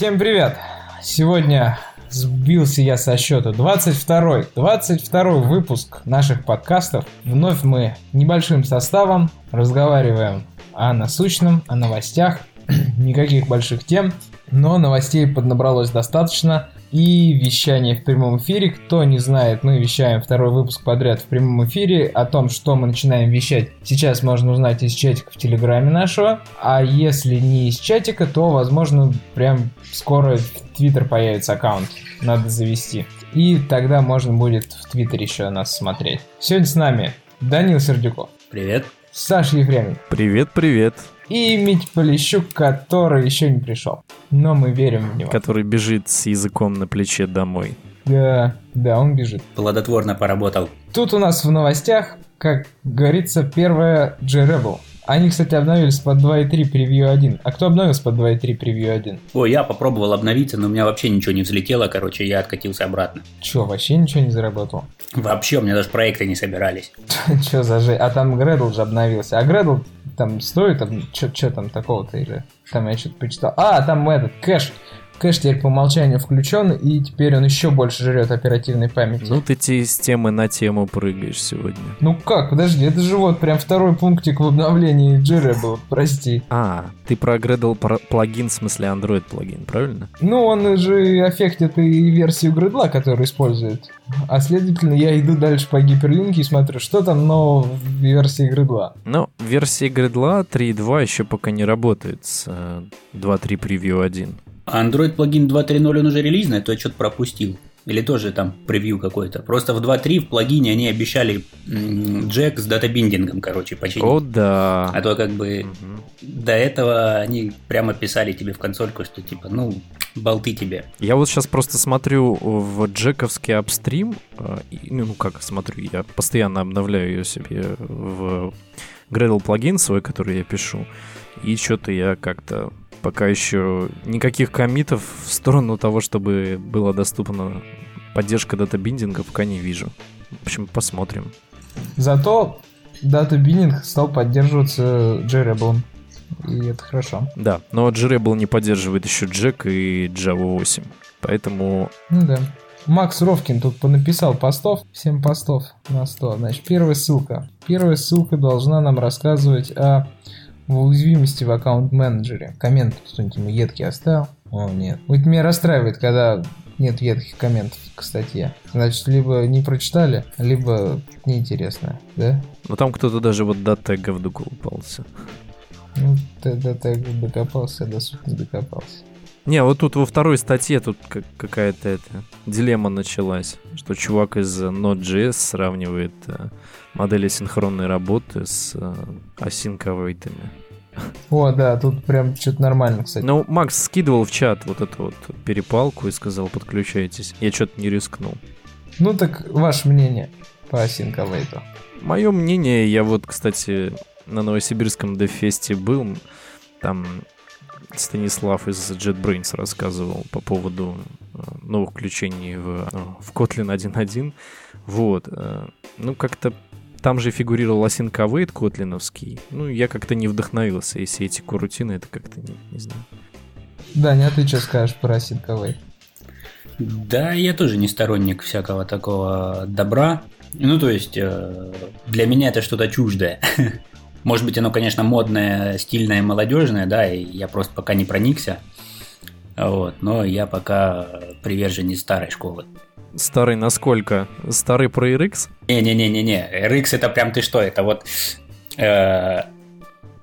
Всем привет! Сегодня сбился я со счета. 22 22 выпуск наших подкастов. Вновь мы небольшим составом разговариваем о насущном, о новостях. Никаких больших тем, но новостей поднабралось достаточно и вещание в прямом эфире. Кто не знает, мы вещаем второй выпуск подряд в прямом эфире. О том, что мы начинаем вещать, сейчас можно узнать из чатика в Телеграме нашего. А если не из чатика, то, возможно, прям скоро в Твиттер появится аккаунт. Надо завести. И тогда можно будет в Твиттере еще нас смотреть. Сегодня с нами Данил Сердюков. Привет. Саша Ефремов. Привет, привет. И Мить Полищук, который еще не пришел. Но мы верим в него. Который бежит с языком на плече домой. Да, да, он бежит. Плодотворно поработал. Тут у нас в новостях, как говорится, первая J-Rebel. Они, кстати, обновились под 2.3 превью 1. А кто обновился под 2.3 превью 1? О, я попробовал обновиться, но у меня вообще ничего не взлетело, короче, я откатился обратно. Че, вообще ничего не заработал? Вообще, у меня даже проекты не собирались. Че за же? А там Gradle же обновился. А Gradle там стоит, там, что там такого-то или... Там я что-то почитал. А, там этот, кэш. Кэш теперь по умолчанию включен, и теперь он еще больше жрет оперативной памяти. Ну ты с темы на тему прыгаешь сегодня. Ну как, подожди, это же вот прям второй пунктик в обновлении Jira был, прости. А, ты про Gradle плагин, в смысле Android плагин, правильно? Ну, он же аффектит и версию Gradle, которую использует. А следовательно, я иду дальше по гиперлинке и смотрю, что там нового в версии Gradle. Ну, в версии Gradle 3.2 еще пока не работает с 2.3 превью 1. А Android плагин 2.3.0 он уже релизный, а то я что-то пропустил. Или тоже там превью какой-то. Просто в 2.3 в плагине они обещали джек с датабиндингом, короче, починить. О, да. А то как бы угу. до этого они прямо писали тебе в консольку, что типа, ну, болты тебе. Я вот сейчас просто смотрю в джековский апстрим, э, ну как смотрю, я постоянно обновляю ее себе в Gradle плагин свой, который я пишу, и что-то я как-то пока еще никаких комитов в сторону того, чтобы была доступна поддержка датабиндинга, пока не вижу. В общем, посмотрим. Зато датабиндинг стал поддерживаться JRebel. И это хорошо. Да, но JRebel не поддерживает еще Jack и Java 8. Поэтому... Ну да. Макс Ровкин тут понаписал постов, 7 постов на 100. Значит, первая ссылка. Первая ссылка должна нам рассказывать о в уязвимости в аккаунт-менеджере. Коммент кто-нибудь ему едкий оставил? О, нет. Вот меня расстраивает, когда нет едких комментов к статье. Значит, либо не прочитали, либо неинтересно, да? Ну там кто-то даже вот до тегов докопался. Ну, до тегов докопался, до сути докопался. Не, вот тут во второй статье тут какая-то это, дилемма началась, что чувак из Node.js сравнивает э, модели синхронной работы с э, async О, да, тут прям что-то нормально, кстати. Ну, Макс скидывал в чат вот эту вот перепалку и сказал, подключайтесь. Я что-то не рискнул. Ну так, ваше мнение по await? Мое мнение, я вот, кстати, на Новосибирском дефесте был, там Станислав из JetBrains рассказывал по поводу э, новых включений в, э, в Kotlin 1.1. Вот. Э, ну, как-то там же фигурировал async await котлиновский. Ну, я как-то не вдохновился, и все эти курутины, это как-то не, не знаю. Даня, а ты что скажешь про await? Да, я тоже не сторонник всякого такого добра. Ну, то есть, для меня это что-то чуждое. Может быть, оно, конечно, модное, стильное, молодежное, да, и я просто пока не проникся. Вот, но я пока приверженец старой школы. Старый насколько? Старый про RX? Не-не-не-не-не. RX это прям ты что? Это вот... Э,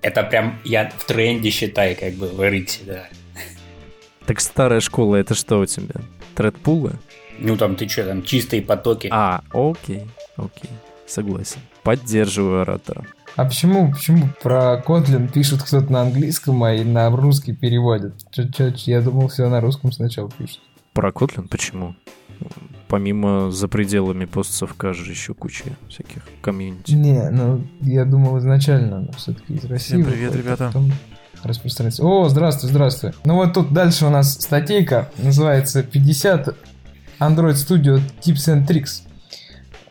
это прям я в тренде считай, как бы, в RX, да. Так старая школа, это что у тебя? Тредпулы? Ну там ты что, там чистые потоки. А, окей, окей, согласен. Поддерживаю оратора. А почему, почему про Kotlin пишут кто-то на английском, а и на русский переводят? Чё, чё, я думал, все на русском сначала пишут. Про Kotlin почему? Помимо за пределами постсовка же еще куча всяких комьюнити. Не, ну я думал изначально, но все-таки из России. Всем привет, ребята. Распространяется. О, здравствуй, здравствуй. Ну вот тут дальше у нас статейка, называется 50 Android Studio Tips and Tricks,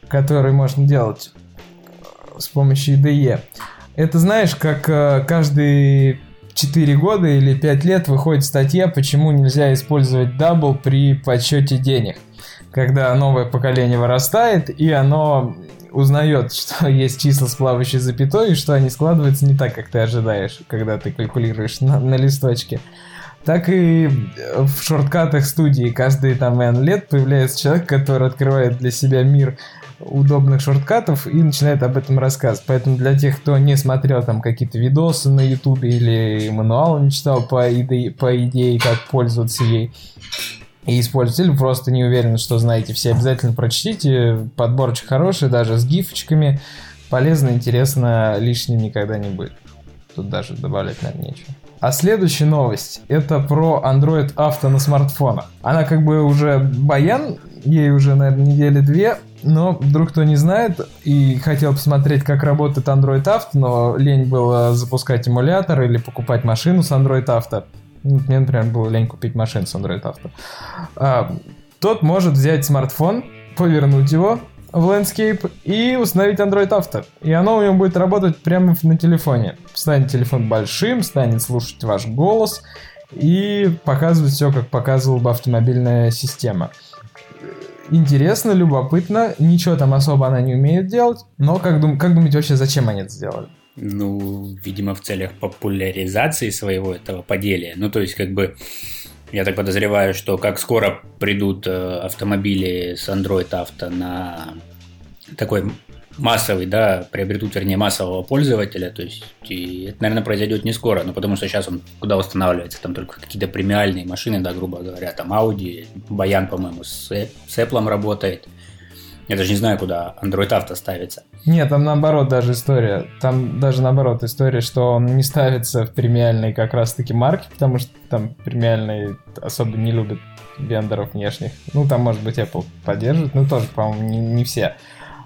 которые можно делать с помощью IDE. Это знаешь, как э, каждый 4 года или 5 лет выходит статья, почему нельзя использовать double при подсчете денег. Когда новое поколение вырастает, и оно узнает, что есть числа с плавающей запятой, и что они складываются не так, как ты ожидаешь, когда ты калькулируешь на, на листочке. Так и в шорткатах студии каждые там N лет появляется человек, который открывает для себя мир удобных шорткатов и начинает об этом рассказывать. Поэтому для тех, кто не смотрел там какие-то видосы на ютубе или мануал не читал по, идее, по идее, как пользоваться ей и использовать, просто не уверены, что знаете все, обязательно прочтите. Подборчик хороший, даже с гифочками. Полезно, интересно, лишним никогда не будет. Тут даже добавлять, наверное, нечего. А следующая новость это про Android Auto на смартфонах. Она как бы уже баян, ей уже, наверное, недели две, но вдруг кто не знает и хотел посмотреть, как работает Android Auto, но лень было запускать эмулятор или покупать машину с Android Auto. Мне, например, было лень купить машину с Android Auto. А, тот может взять смартфон, повернуть его в Landscape и установить Android Auto. И оно у него будет работать прямо на телефоне. Станет телефон большим, станет слушать ваш голос и показывать все, как показывала бы автомобильная система интересно, любопытно. Ничего там особо она не умеет делать. Но как, дум как думаете вообще, зачем они это сделали? Ну, видимо, в целях популяризации своего этого поделия. Ну, то есть, как бы, я так подозреваю, что как скоро придут э, автомобили с Android Auto на такой массовый, да, приобретут, вернее, массового пользователя, то есть и это, наверное, произойдет не скоро, но потому что сейчас он куда устанавливается, там только какие-то премиальные машины, да, грубо говоря, там Audi, Баян, по-моему, с, с Apple работает, я даже не знаю, куда Android Auto ставится. Нет, там наоборот даже история. Там даже наоборот история, что он не ставится в премиальные как раз-таки марки, потому что там премиальные особо не любят вендоров внешних. Ну, там, может быть, Apple поддержит, но тоже, по-моему, не, не все.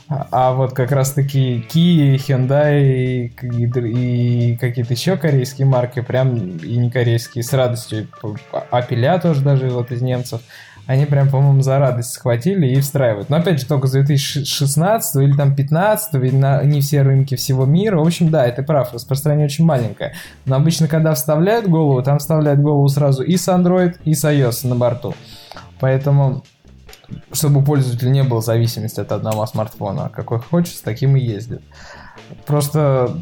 А вот как раз-таки Kia, Hyundai и, и какие-то еще корейские марки, прям и не корейские, с радостью. Апеля тоже даже вот из немцев. Они прям, по-моему, за радость схватили и встраивают. Но опять же, только с 2016 или там 15 или на не все рынки всего мира. В общем, да, это прав, распространение очень маленькое. Но обычно, когда вставляют голову, там вставляют голову сразу и с Android, и с iOS на борту. Поэтому чтобы у пользователя не было зависимости от одного смартфона. Какой хочет, таким и ездит. Просто,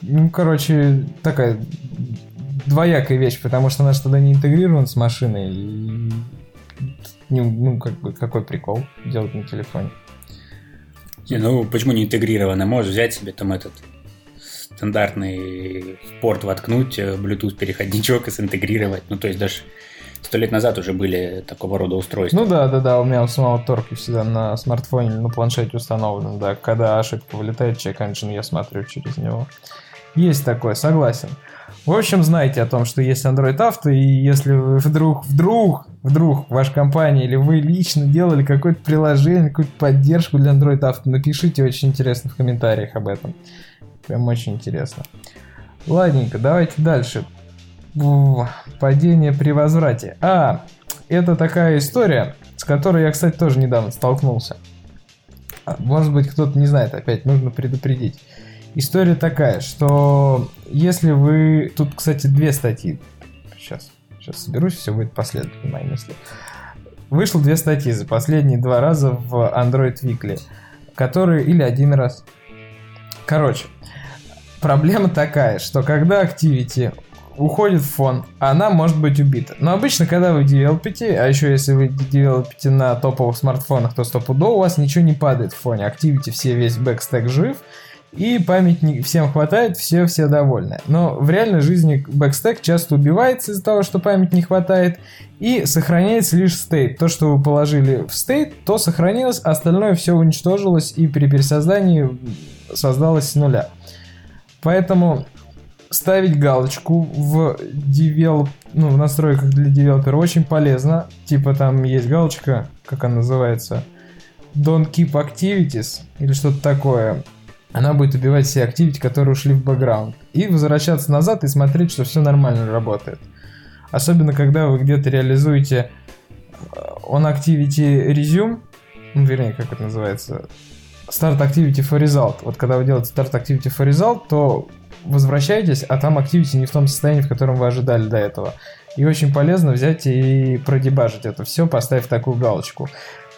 ну, короче, такая двоякая вещь, потому что она же тогда не интегрирована с машиной. И, ну, ну, как бы, какой прикол делать на телефоне? Не, ну, почему не интегрировано? Можешь взять себе там этот стандартный порт воткнуть, э, Bluetooth переходничок и синтегрировать. Ну, то есть даже Сто лет назад уже были такого рода устройства. Ну да, да, да, у меня у самого торки всегда на смартфоне на планшете установлен, да. Когда ошибка вылетает, чек engine, я смотрю через него. Есть такое, согласен. В общем, знайте о том, что есть Android Auto, и если вы вдруг, вдруг, вдруг ваша компания или вы лично делали какое-то приложение, какую-то поддержку для Android Auto, напишите очень интересно в комментариях об этом. Прям очень интересно. Ладненько, давайте дальше. Падение при возврате. А, это такая история, с которой я, кстати, тоже недавно столкнулся. А, может быть, кто-то не знает, опять нужно предупредить. История такая, что если вы... Тут, кстати, две статьи. Сейчас, сейчас соберусь, все будет последовательно, мои мысли. Вышло две статьи за последние два раза в Android Weekly, которые... Или один раз. Короче, проблема такая, что когда Activity уходит в фон, она может быть убита. Но обычно, когда вы девелопите, а еще если вы девелопите на топовых смартфонах, то стопудово у вас ничего не падает в фоне. Activity все, весь бэкстек жив, и память не, всем хватает, все все довольны. Но в реальной жизни backstack часто убивается из-за того, что память не хватает, и сохраняется лишь state. То, что вы положили в state, то сохранилось, остальное все уничтожилось и при пересоздании создалось с нуля. Поэтому ставить галочку в девелоп, ну, в настройках для девелопера очень полезно. Типа там есть галочка, как она называется, Don't keep activities или что-то такое. Она будет убивать все activity, которые ушли в бэкграунд. И возвращаться назад и смотреть, что все нормально работает. Особенно, когда вы где-то реализуете э, on activity resume, ну, вернее, как это называется, start activity for result. Вот когда вы делаете start activity for result, то возвращаетесь, а там Activity не в том состоянии, в котором вы ожидали до этого. И очень полезно взять и продебажить это все, поставив такую галочку.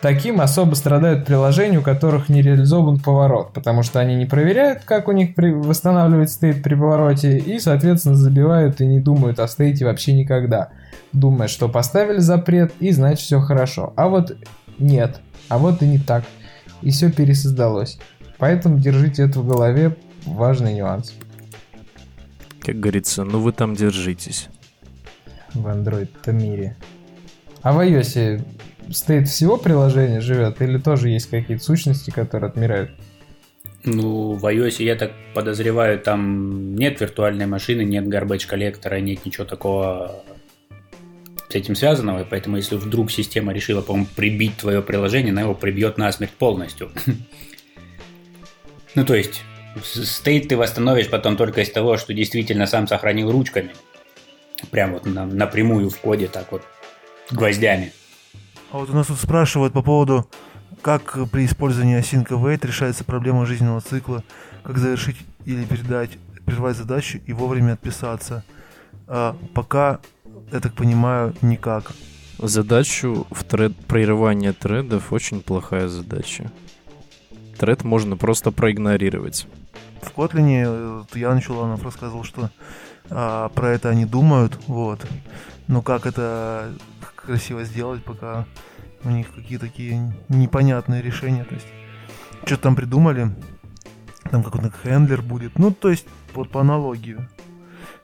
Таким особо страдают приложения, у которых не реализован поворот, потому что они не проверяют, как у них при... восстанавливать стейт при повороте, и, соответственно, забивают и не думают о стейте вообще никогда. Думая, что поставили запрет, и значит все хорошо. А вот нет, а вот и не так. И все пересоздалось. Поэтому держите это в голове, важный нюанс. Как говорится, ну вы там держитесь. В Android-то мире. А в iOS стоит всего приложения живет или тоже есть какие-то сущности, которые отмирают? Ну, в iOS, я так подозреваю, там нет виртуальной машины, нет garbage коллектора, нет ничего такого с этим связанного, поэтому если вдруг система решила, по-моему, прибить твое приложение, она его прибьет насмерть полностью. Ну, то есть, стейт ты восстановишь потом только из того, что действительно сам сохранил ручками. Прям вот на, напрямую в коде, так вот, гвоздями. А вот у нас тут спрашивают по поводу, как при использовании async await решается проблема жизненного цикла, как завершить или передать, прервать задачу и вовремя отписаться. А пока, я так понимаю, никак. Задачу в тред... прерывания тредов очень плохая задача. Тред можно просто проигнорировать. В Котлине э, Ян Чуланов рассказывал, что а, про это они думают, вот. Но как это красиво сделать, пока у них какие-то такие непонятные решения. То есть, что там придумали, там какой-то хендлер будет. Ну, то есть, вот по аналогии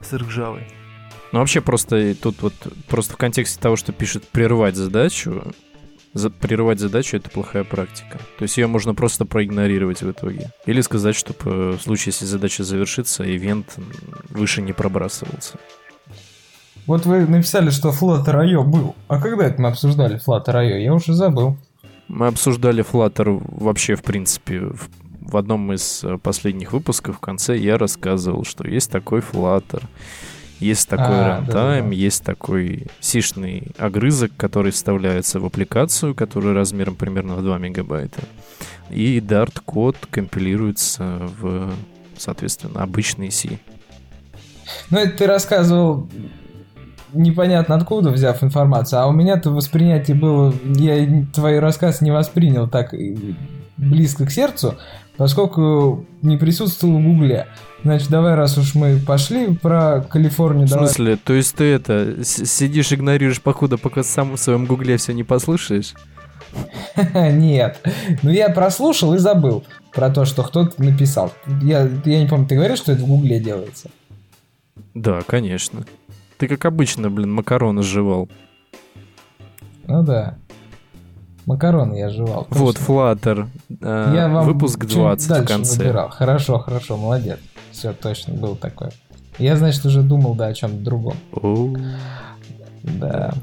с RxJava. Ну, вообще просто тут вот, просто в контексте того, что пишет прервать задачу, за, прерывать задачу это плохая практика. То есть ее можно просто проигнорировать в итоге. Или сказать, чтобы в случае, если задача завершится, ивент выше не пробрасывался. Вот вы написали, что Flutter.io был. А когда это мы обсуждали Flutter.io? Я уже забыл. Мы обсуждали Flutter вообще, в принципе, в, одном из э, последних выпусков в конце я рассказывал, что есть такой Flutter, есть такой а, runtime, да, да, да. есть такой сишный огрызок, который вставляется в аппликацию, который размером примерно в 2 мегабайта. И Dart-код компилируется в, соответственно, обычный C. Ну, это ты рассказывал непонятно откуда взяв информацию, а у меня-то воспринятие было, я твой рассказ не воспринял так близко к сердцу, поскольку не присутствовал в Гугле. Значит, давай, раз уж мы пошли про Калифорнию, В давай. смысле? То есть ты это, сидишь, игнорируешь покуда, пока сам в своем Гугле все не послушаешь? Нет. Ну, я прослушал и забыл про то, что кто-то написал. Я, я не помню, ты говоришь, что это в Гугле делается? Да, конечно. Ты как обычно, блин, макароны жевал. Ну да. Макароны я жевал. Точно. Вот, Flutter. Э, я вам выпуск 20 в конце. Выбирал. Хорошо, хорошо, молодец. Все, точно, был такой. Я, значит, уже думал, да, о чем-то другом. Да.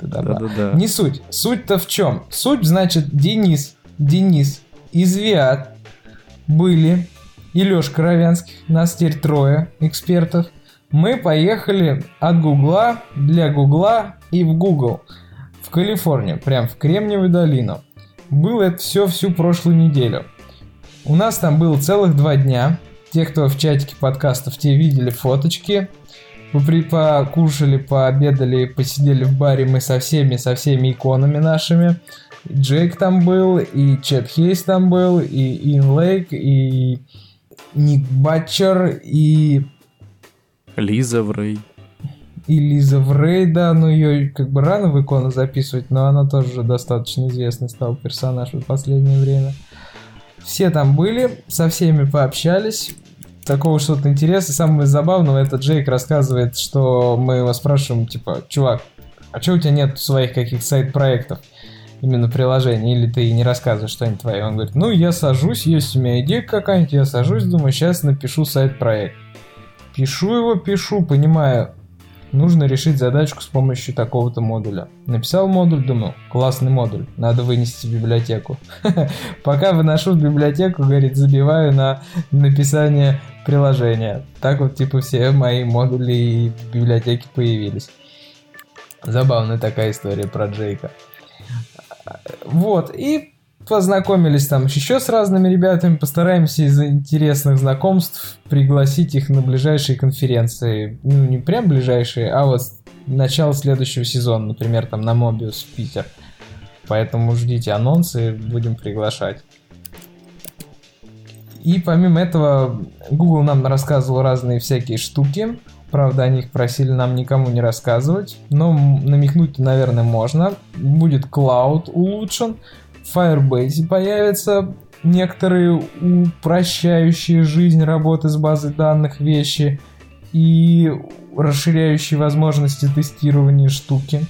Да, да, да. Не суть. Суть-то в чем? Суть, значит, Денис, Денис из Виат были и Лёшка Ровянский, нас теперь трое экспертов – мы поехали от Гугла для Гугла и в Google в Калифорнию, прям в Кремниевую долину. Было это все всю прошлую неделю. У нас там было целых два дня. Те, кто в чатике подкастов, те видели фоточки. Мы покушали, пообедали, посидели в баре мы со всеми, со всеми иконами нашими. Джейк там был, и Чет Хейс там был, и Ин Лейк, и Ник Батчер, и Лиза Врей. И Лиза Врей, да, ну ее как бы рано в икону записывать, но она тоже достаточно известный стал персонаж в последнее время. Все там были, со всеми пообщались. Такого что-то интересного. Самое забавное, это Джейк рассказывает, что мы его спрашиваем, типа, чувак, а что у тебя нет своих каких сайт-проектов? именно приложений, или ты не рассказываешь, что они твои. Он говорит, ну, я сажусь, есть у меня идея какая-нибудь, я сажусь, думаю, сейчас напишу сайт-проект. Пишу его, пишу, понимаю, нужно решить задачку с помощью такого-то модуля. Написал модуль, думаю, классный модуль, надо вынести в библиотеку. Пока выношу в библиотеку, говорит, забиваю на написание приложения. Так вот, типа, все мои модули и библиотеки появились. Забавная такая история про Джейка. Вот, и познакомились там еще с разными ребятами, постараемся из интересных знакомств пригласить их на ближайшие конференции. Ну, не прям ближайшие, а вот начало следующего сезона, например, там на Мобиус в Питер. Поэтому ждите анонсы, будем приглашать. И помимо этого, Google нам рассказывал разные всякие штуки. Правда, о них просили нам никому не рассказывать. Но намекнуть, наверное, можно. Будет Cloud улучшен. Firebase появятся некоторые упрощающие жизнь работы с базой данных вещи и расширяющие возможности тестирования штуки.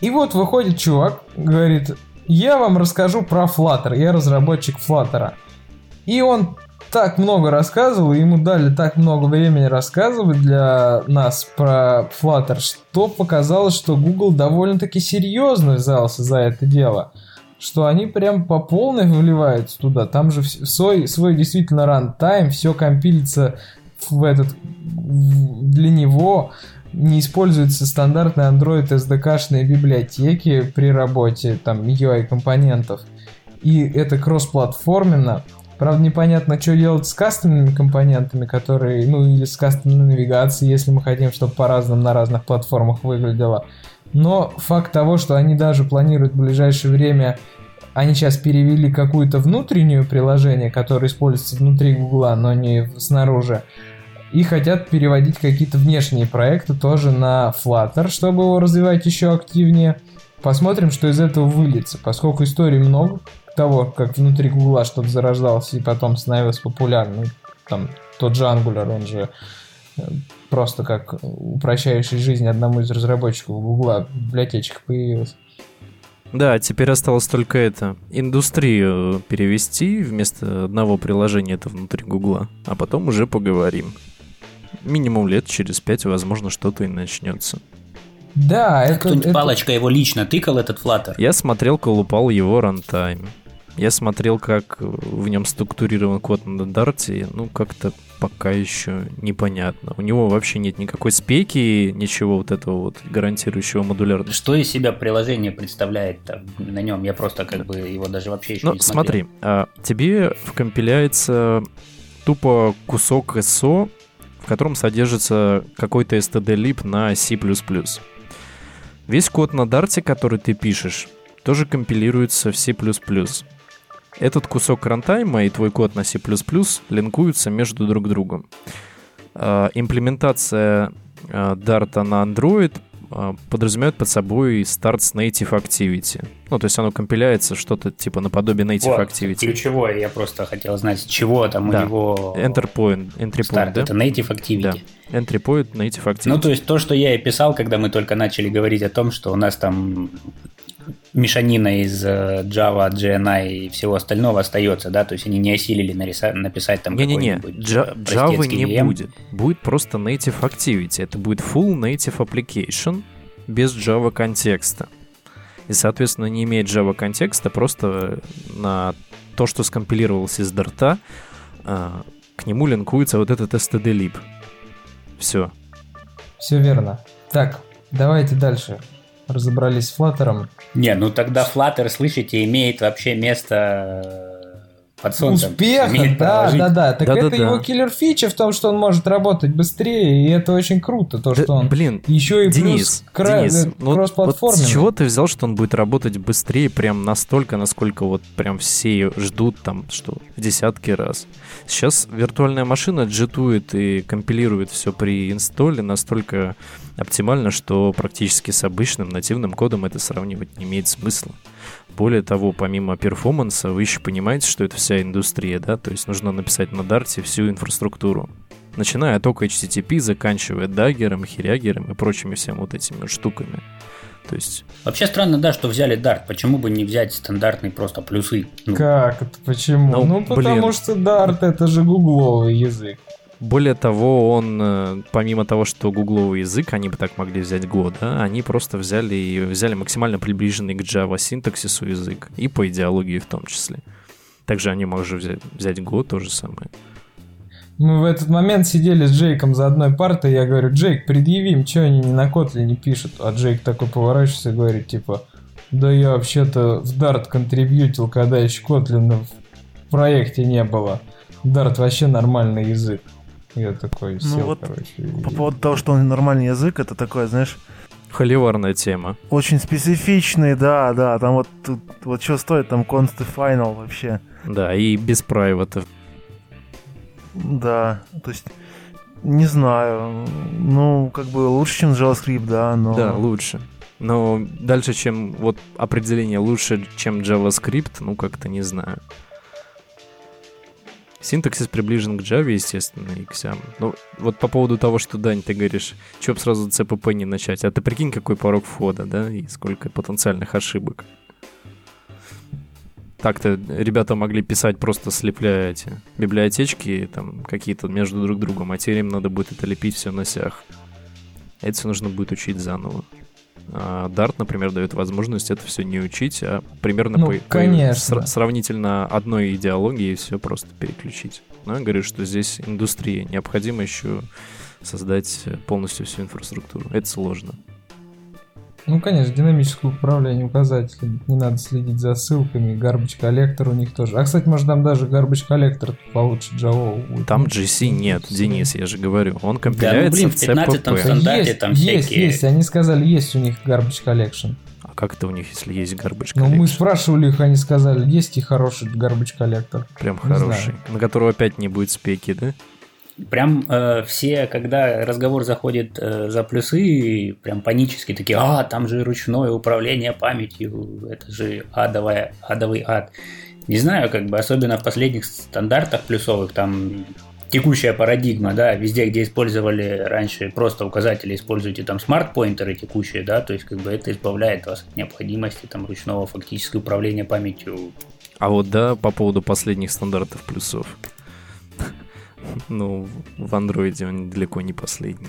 И вот выходит чувак, говорит, я вам расскажу про Flutter, я разработчик Flutter. И он так много рассказывал, ему дали так много времени рассказывать для нас про Flutter, что показалось, что Google довольно-таки серьезно взялся за это дело. Что они прям по полной вливаются туда. Там же свой, свой действительно рантайм, все компилится в этот для него не используются стандартные Android SDK-шные библиотеки при работе там UI компонентов. И это кроссплатформенно. Правда, непонятно, что делать с кастомными компонентами, которые, ну, или с кастомной навигацией, если мы хотим, чтобы по-разному на разных платформах выглядело. Но факт того, что они даже планируют в ближайшее время, они сейчас перевели какую-то внутреннюю приложение, которое используется внутри Гугла, но не снаружи, и хотят переводить какие-то внешние проекты тоже на Flutter, чтобы его развивать еще активнее. Посмотрим, что из этого выльется, поскольку историй много того, как внутри Гугла что-то зарождалось и потом становилось популярным. Там тот же Angular, он же просто как упрощающий жизнь одному из разработчиков Гугла библиотечка появилась. Да, теперь осталось только это. Индустрию перевести вместо одного приложения это внутри Гугла, а потом уже поговорим минимум лет через пять, возможно, что-то и начнется. Да, это... Кто-нибудь это... палочка его лично тыкал, этот Flutter? Я смотрел, колупал его рантайм. Я смотрел, как в нем структурирован код на Дарте, ну, как-то пока еще непонятно. У него вообще нет никакой спеки, ничего вот этого вот гарантирующего модулярности. Что из себя приложение представляет на нем? Я просто как бы его даже вообще еще ну, не смотрел. смотри, а, тебе вкомпиляется тупо кусок SO в котором содержится какой-то std-lib на C++. Весь код на Dart, который ты пишешь, тоже компилируется в C++. Этот кусок рантайма и твой код на C++ линкуются между друг другом. А, имплементация а, Dart на Android а, подразумевает под собой Starts Native Activity. Ну, то есть оно компиляется что-то типа наподобие Native вот, Activity. ключевое, я просто хотел знать, чего там да. у него... Enter point, entry Start, да? это Native Activity. Да. Entry point, Native Activity. Ну, то есть то, что я и писал, когда мы только начали говорить о том, что у нас там мешанина из э, Java, GNI и всего остального остается, да, то есть они не осилили нариса- написать там Не-не-не, Java не VM. будет, будет просто native activity, это будет full native application без Java контекста. И, соответственно, не имеет Java контекста, просто на то, что скомпилировалось из Dart, а, к нему линкуется вот этот std-lib. Все. Все верно. Так, давайте дальше разобрались с Flutter. Не, ну тогда Flutter, слышите, имеет вообще место под солнцем. Успеха, да, да, да. Так да, это да, его да. киллер фича в том, что он может работать быстрее, и это очень круто, то, да, что он блин, еще и Денис, плюс кра... Денис, ну, вот с чего ты взял, что он будет работать быстрее прям настолько, насколько вот прям все ждут там, что в десятки раз? Сейчас виртуальная машина джитует и компилирует все при инстолле настолько оптимально, что практически с обычным нативным кодом это сравнивать не имеет смысла. Более того, помимо перформанса, вы еще понимаете, что это вся индустрия, да? То есть нужно написать на Dart всю инфраструктуру. Начиная от только HTTP, заканчивая даггером, хирягером и прочими всеми вот этими штуками. То есть... Вообще странно, да, что взяли Dart. Почему бы не взять стандартные просто плюсы? Ну. Как это? Почему? Ну, ну потому блин. что Dart это же гугловый язык. Более того, он, э, помимо того, что гугловый язык, они бы так могли взять Go, да, они просто взяли и взяли максимально приближенный к Java синтаксису язык, и по идеологии в том числе. Также они могут взять, взять Go, то же самое. Мы в этот момент сидели с Джейком за одной партой, я говорю, Джейк, предъявим, что они ни на Kotlin не пишут? А Джейк такой поворачивается и говорит, типа, Да я вообще-то в Dart контрибьютил, когда еще Kotlin в проекте не было. Dart вообще нормальный язык. Я такой сел, Ну вот короче. По и- поводу того, что он нормальный язык, это такое, знаешь, Холиварная тема. очень специфичный, да, да, там вот, тут, вот что стоит там const и final вообще. Да, и без прайвата. Да, то есть, не знаю, ну, как бы лучше, чем JavaScript, да, но... Да, лучше. Но дальше, чем вот определение лучше, чем JavaScript, ну как-то не знаю. Синтаксис приближен к Java, естественно, и к сям. Ну, вот по поводу того, что, Дань, ты говоришь, чё б сразу CPP не начать? А ты прикинь, какой порог входа, да, и сколько потенциальных ошибок. Так-то ребята могли писать просто слепляя эти библиотечки там какие-то между друг другом, а теперь им надо будет это лепить все на сях. Это все нужно будет учить заново. Dart, например, дает возможность это все не учить, а примерно Ну, по, по конечно. сра- сравнительно одной идеологии все просто переключить. Но я говорю, что здесь индустрия. Необходимо еще создать полностью всю инфраструктуру. Это сложно. Ну, конечно, динамическое управление указателей. Не надо следить за ссылками. Garbage коллектор у них тоже. А, кстати, может, там даже garbage коллектор получше Java. будет. Там GC нет. Денис, я же говорю. Он Да, ну компиляется блин, в в 15 CPP. стандарте есть, там есть, всякие... есть. Они сказали, есть у них garbage collection. А как это у них, если есть garbage Но Ну, мы спрашивали их, они сказали, есть и хороший garbage коллектор. Прям не хороший. На которого опять не будет спеки, да? Прям э, все, когда разговор заходит э, за плюсы, прям панически такие, а, там же ручное управление памятью, это же адовая, адовый ад. Не знаю, как бы, особенно в последних стандартах плюсовых, там текущая парадигма, да, везде, где использовали раньше просто указатели, используйте там смарт-поинтеры текущие, да, то есть как бы это избавляет вас от необходимости там ручного фактически управления памятью. А вот да, по поводу последних стандартов плюсов. Ну, в андроиде он далеко не последний.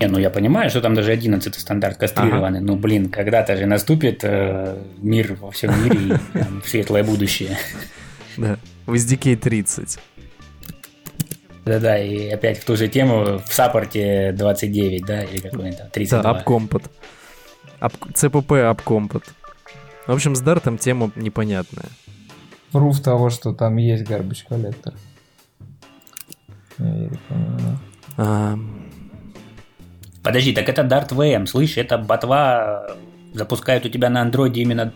Не, ну я понимаю, что там даже 11 стандарт кастрированный, но, блин, когда-то же наступит э, мир во всем мире и там, светлое будущее. Да. В SDK 30. Да-да, и опять в ту же тему в саппорте 29, да, или какой то Да, 32. апкомпот. Ап- CPP апкомпот. В общем, с Дартом тема непонятная. Пруф того, что там есть garbage коллектор. А, Подожди, так это Dart VM, слышь, это ботва э, запускает у тебя на андроиде именно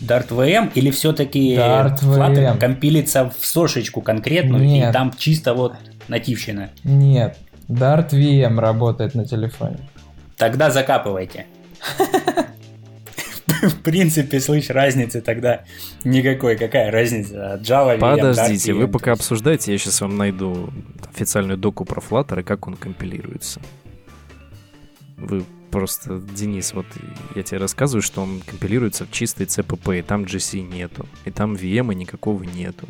Dart VM или все-таки Dart VM. компилится в сошечку конкретную и Нет. там чисто вот нативщина? Нет, Dart VM работает на телефоне. Тогда закапывайте. В принципе, слышь, разницы тогда никакой. Какая разница? Java, подождите, вы пока обсуждаете, я сейчас вам найду официальную доку про Flutter и как он компилируется. Вы просто, Денис, вот я тебе рассказываю, что он компилируется в чистой CPP, и там GC нету, и там VM никакого нету.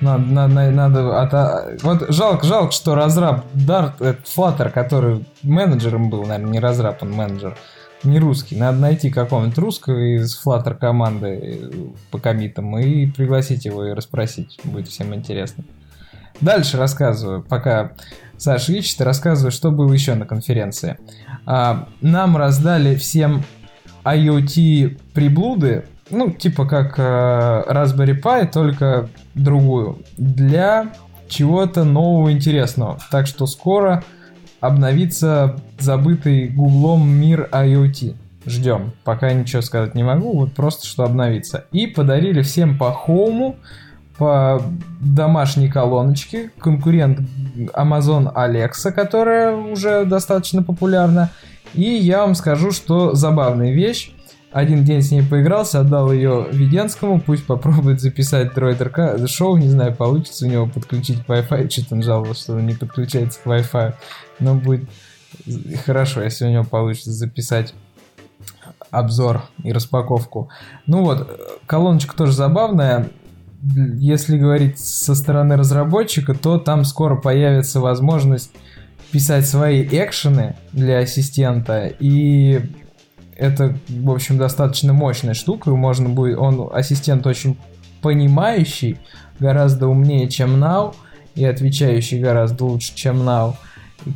Надо, надо, надо ото- Вот жалко, жалко, что разраб Dart, э, Flutter, который менеджером был, наверное, не разраб, он менеджер, не русский. Надо найти какого-нибудь русского из Flutter команды по комитам и пригласить его и расспросить. Будет всем интересно. Дальше рассказываю, пока Саша ищет, рассказываю, что было еще на конференции. А, нам раздали всем IoT приблуды, ну, типа как э, Raspberry Pi, только другую, для чего-то нового интересного. Так что скоро обновится забытый Гуглом мир IoT. Ждем. Пока ничего сказать не могу, вот просто что обновится. И подарили всем по хоуму, по домашней колоночке, конкурент Amazon Alexa, которая уже достаточно популярна. И я вам скажу, что забавная вещь. Один день с ней поигрался, отдал ее Веденскому, пусть попробует записать RK шоу, не знаю, получится у него подключить Wi-Fi, что-то он жаловался, что он не подключается к Wi-Fi, но будет хорошо, если у него получится записать обзор и распаковку. Ну вот, колоночка тоже забавная, если говорить со стороны разработчика, то там скоро появится возможность писать свои экшены для ассистента, и это, в общем, достаточно мощная штука, и можно будет, он ассистент очень понимающий, гораздо умнее, чем Now, и отвечающий гораздо лучше, чем Now.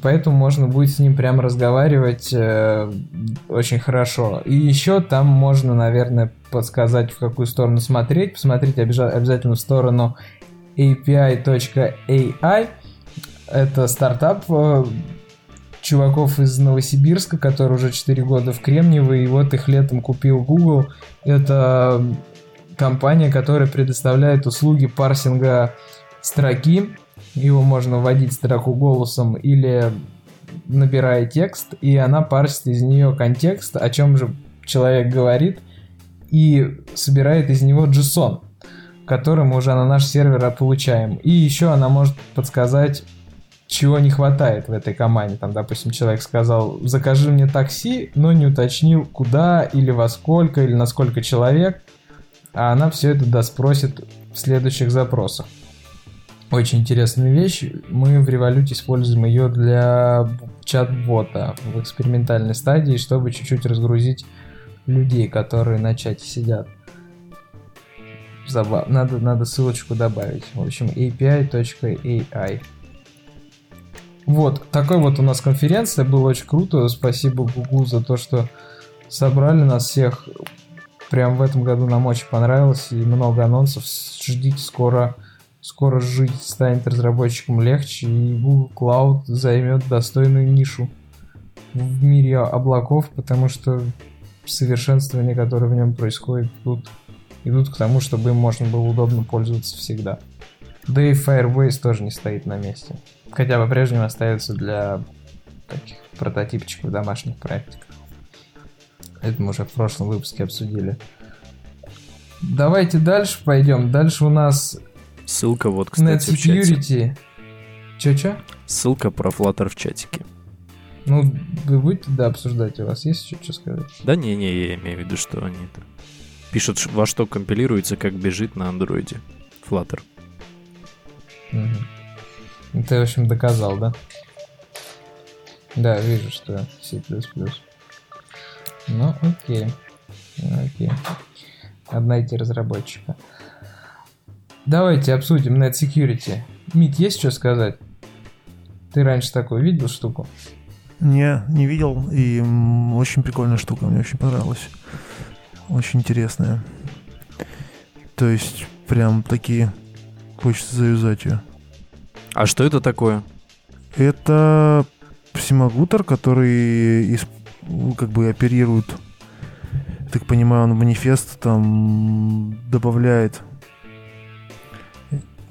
Поэтому можно будет с ним прям разговаривать э, очень хорошо. И еще там можно, наверное, подсказать, в какую сторону смотреть. Посмотреть обязательно в сторону api.ai. Это стартап э, чуваков из Новосибирска, который уже 4 года в Кремниевой, и вот их летом купил Google. Это компания, которая предоставляет услуги парсинга строки. Его можно вводить строку голосом или набирая текст, и она парсит из нее контекст, о чем же человек говорит, и собирает из него JSON, который мы уже на наш сервер получаем. И еще она может подсказать чего не хватает в этой команде. Там, допустим, человек сказал, закажи мне такси, но не уточнил, куда или во сколько, или на сколько человек. А она все это доспросит в следующих запросах. Очень интересная вещь. Мы в Revolut используем ее для чат-бота в экспериментальной стадии, чтобы чуть-чуть разгрузить людей, которые на чате сидят. Забав... Надо, надо ссылочку добавить. В общем, api.ai. Вот, такой вот у нас конференция, было очень круто. Спасибо Гугу за то, что собрали нас всех. Прям в этом году нам очень понравилось и много анонсов. Ждите, скоро, скоро жить станет разработчикам легче и Google Cloud займет достойную нишу в мире облаков, потому что совершенствования, которые в нем происходят, идут, идут к тому, чтобы им можно было удобно пользоваться всегда. Да и Firebase тоже не стоит на месте. Хотя по-прежнему остается для таких прототипчиков домашних практик. Это мы уже в прошлом выпуске обсудили. Давайте дальше пойдем. Дальше у нас Ссылка вот, кстати, Net Security. Че-че? Ссылка про Flutter в чатике. Ну, вы будете, да, обсуждать, у вас есть еще что сказать? Да не-не, я имею в виду, что они это... Пишут, во что компилируется, как бежит на андроиде. Flutter. Угу. Ты, в общем, доказал, да? Да, вижу, что C++. Ну, окей. Окей. Одна найти разработчика. Давайте обсудим Net Security. Мит, есть что сказать? Ты раньше такую видел штуку? Не, не видел. И очень прикольная штука, мне очень понравилась. Очень интересная. То есть, прям такие Хочется завязать ее. А что это такое? Это псимагутер, который как бы оперирует, так понимаю, он манифест там добавляет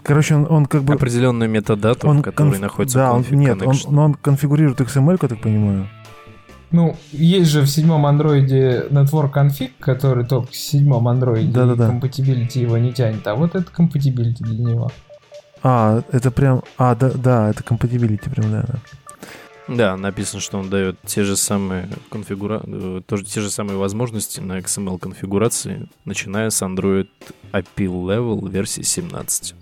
Короче, он, он как бы... Определенную метадату, он, в которой конф... находится Да, он, нет, он, но он конфигурирует XML, я так понимаю. Ну, есть же в седьмом андроиде Network Config, который только в седьмом андроиде да, да, да. compatibility его не тянет, а вот это compatibility для него. А, это прям... А, да, да, это compatibility прям, да, да. Да, написано, что он дает те же самые конфигура... Э, тоже те же самые возможности на XML конфигурации, начиная с Android API Level версии 17.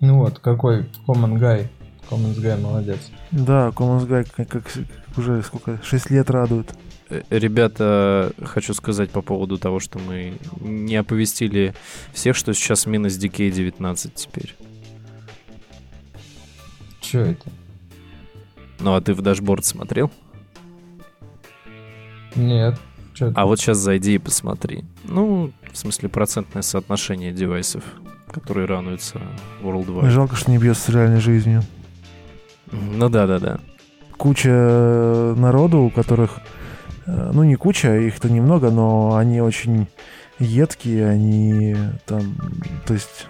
Ну вот, какой Common Guy. Commons Guy молодец. Да, Commons Guy как, как, уже сколько, 6 лет радует. Э, ребята, хочу сказать по поводу того, что мы не оповестили всех, что сейчас минус DK 19 теперь. Че это? Ну а ты в дашборд смотрел? Нет. Чё а вот сейчас зайди и посмотри. Ну, в смысле, процентное соотношение девайсов, которые рануются Worldwide. Жалко, что не бьется с реальной жизнью. Ну да, да, да. Куча э, народу, у которых, э, ну не куча, их-то немного, но они очень едкие, они там, то есть,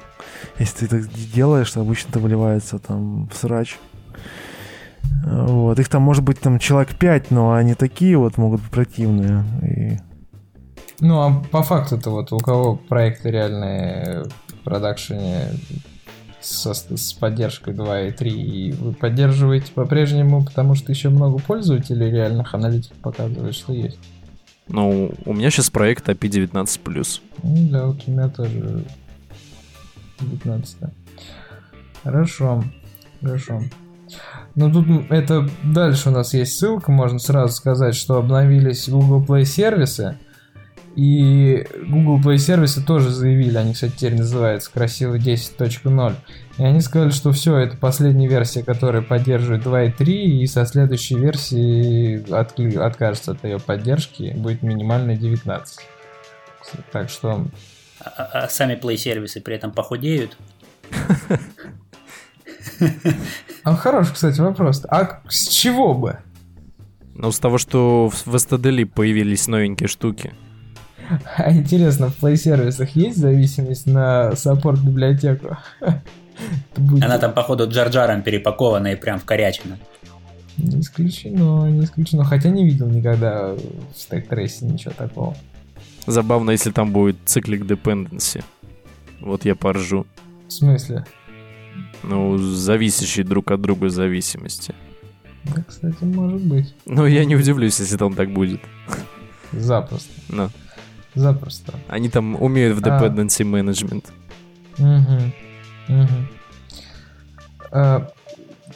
если ты так делаешь, то обычно это выливается там в срач. Вот, их там может быть там человек 5, но они такие вот могут быть противные. И... Ну, а по факту-то вот у кого проекты реальные продакшене со, с поддержкой 2 и 3, и вы поддерживаете по-прежнему, потому что еще много пользователей реальных аналитик показывает, что есть. Ну, у меня сейчас проект API 19+. Ну, да, вот у меня тоже 19. Хорошо, хорошо. Ну тут это дальше у нас есть ссылка, можно сразу сказать, что обновились Google Play сервисы, И Google Play сервисы тоже заявили, они, кстати, теперь называются красиво 10.0. И они сказали, что все, это последняя версия, которая поддерживает 2.3, и со следующей версии отклю... откажется от ее поддержки, будет минимальная 19. Так что... А, а сами Play сервисы при этом похудеют? А хороший, кстати, вопрос. А с чего бы? Ну, с того, что в STDLib появились новенькие штуки. А интересно, в Play сервисах есть зависимость на саппорт библиотеку? Она там, походу, джарджаром перепакована и прям в корячина. Не исключено, не исключено. Хотя не видел никогда в стек трейсе ничего такого. Забавно, если там будет циклик dependency. Вот я поржу. В смысле? Ну, зависящие друг от друга зависимости. Да, кстати, может быть. Ну, я не удивлюсь, если там так будет. Запросто. Ну. Запросто. Они там умеют в а. dependency а... management. Угу. Угу. А,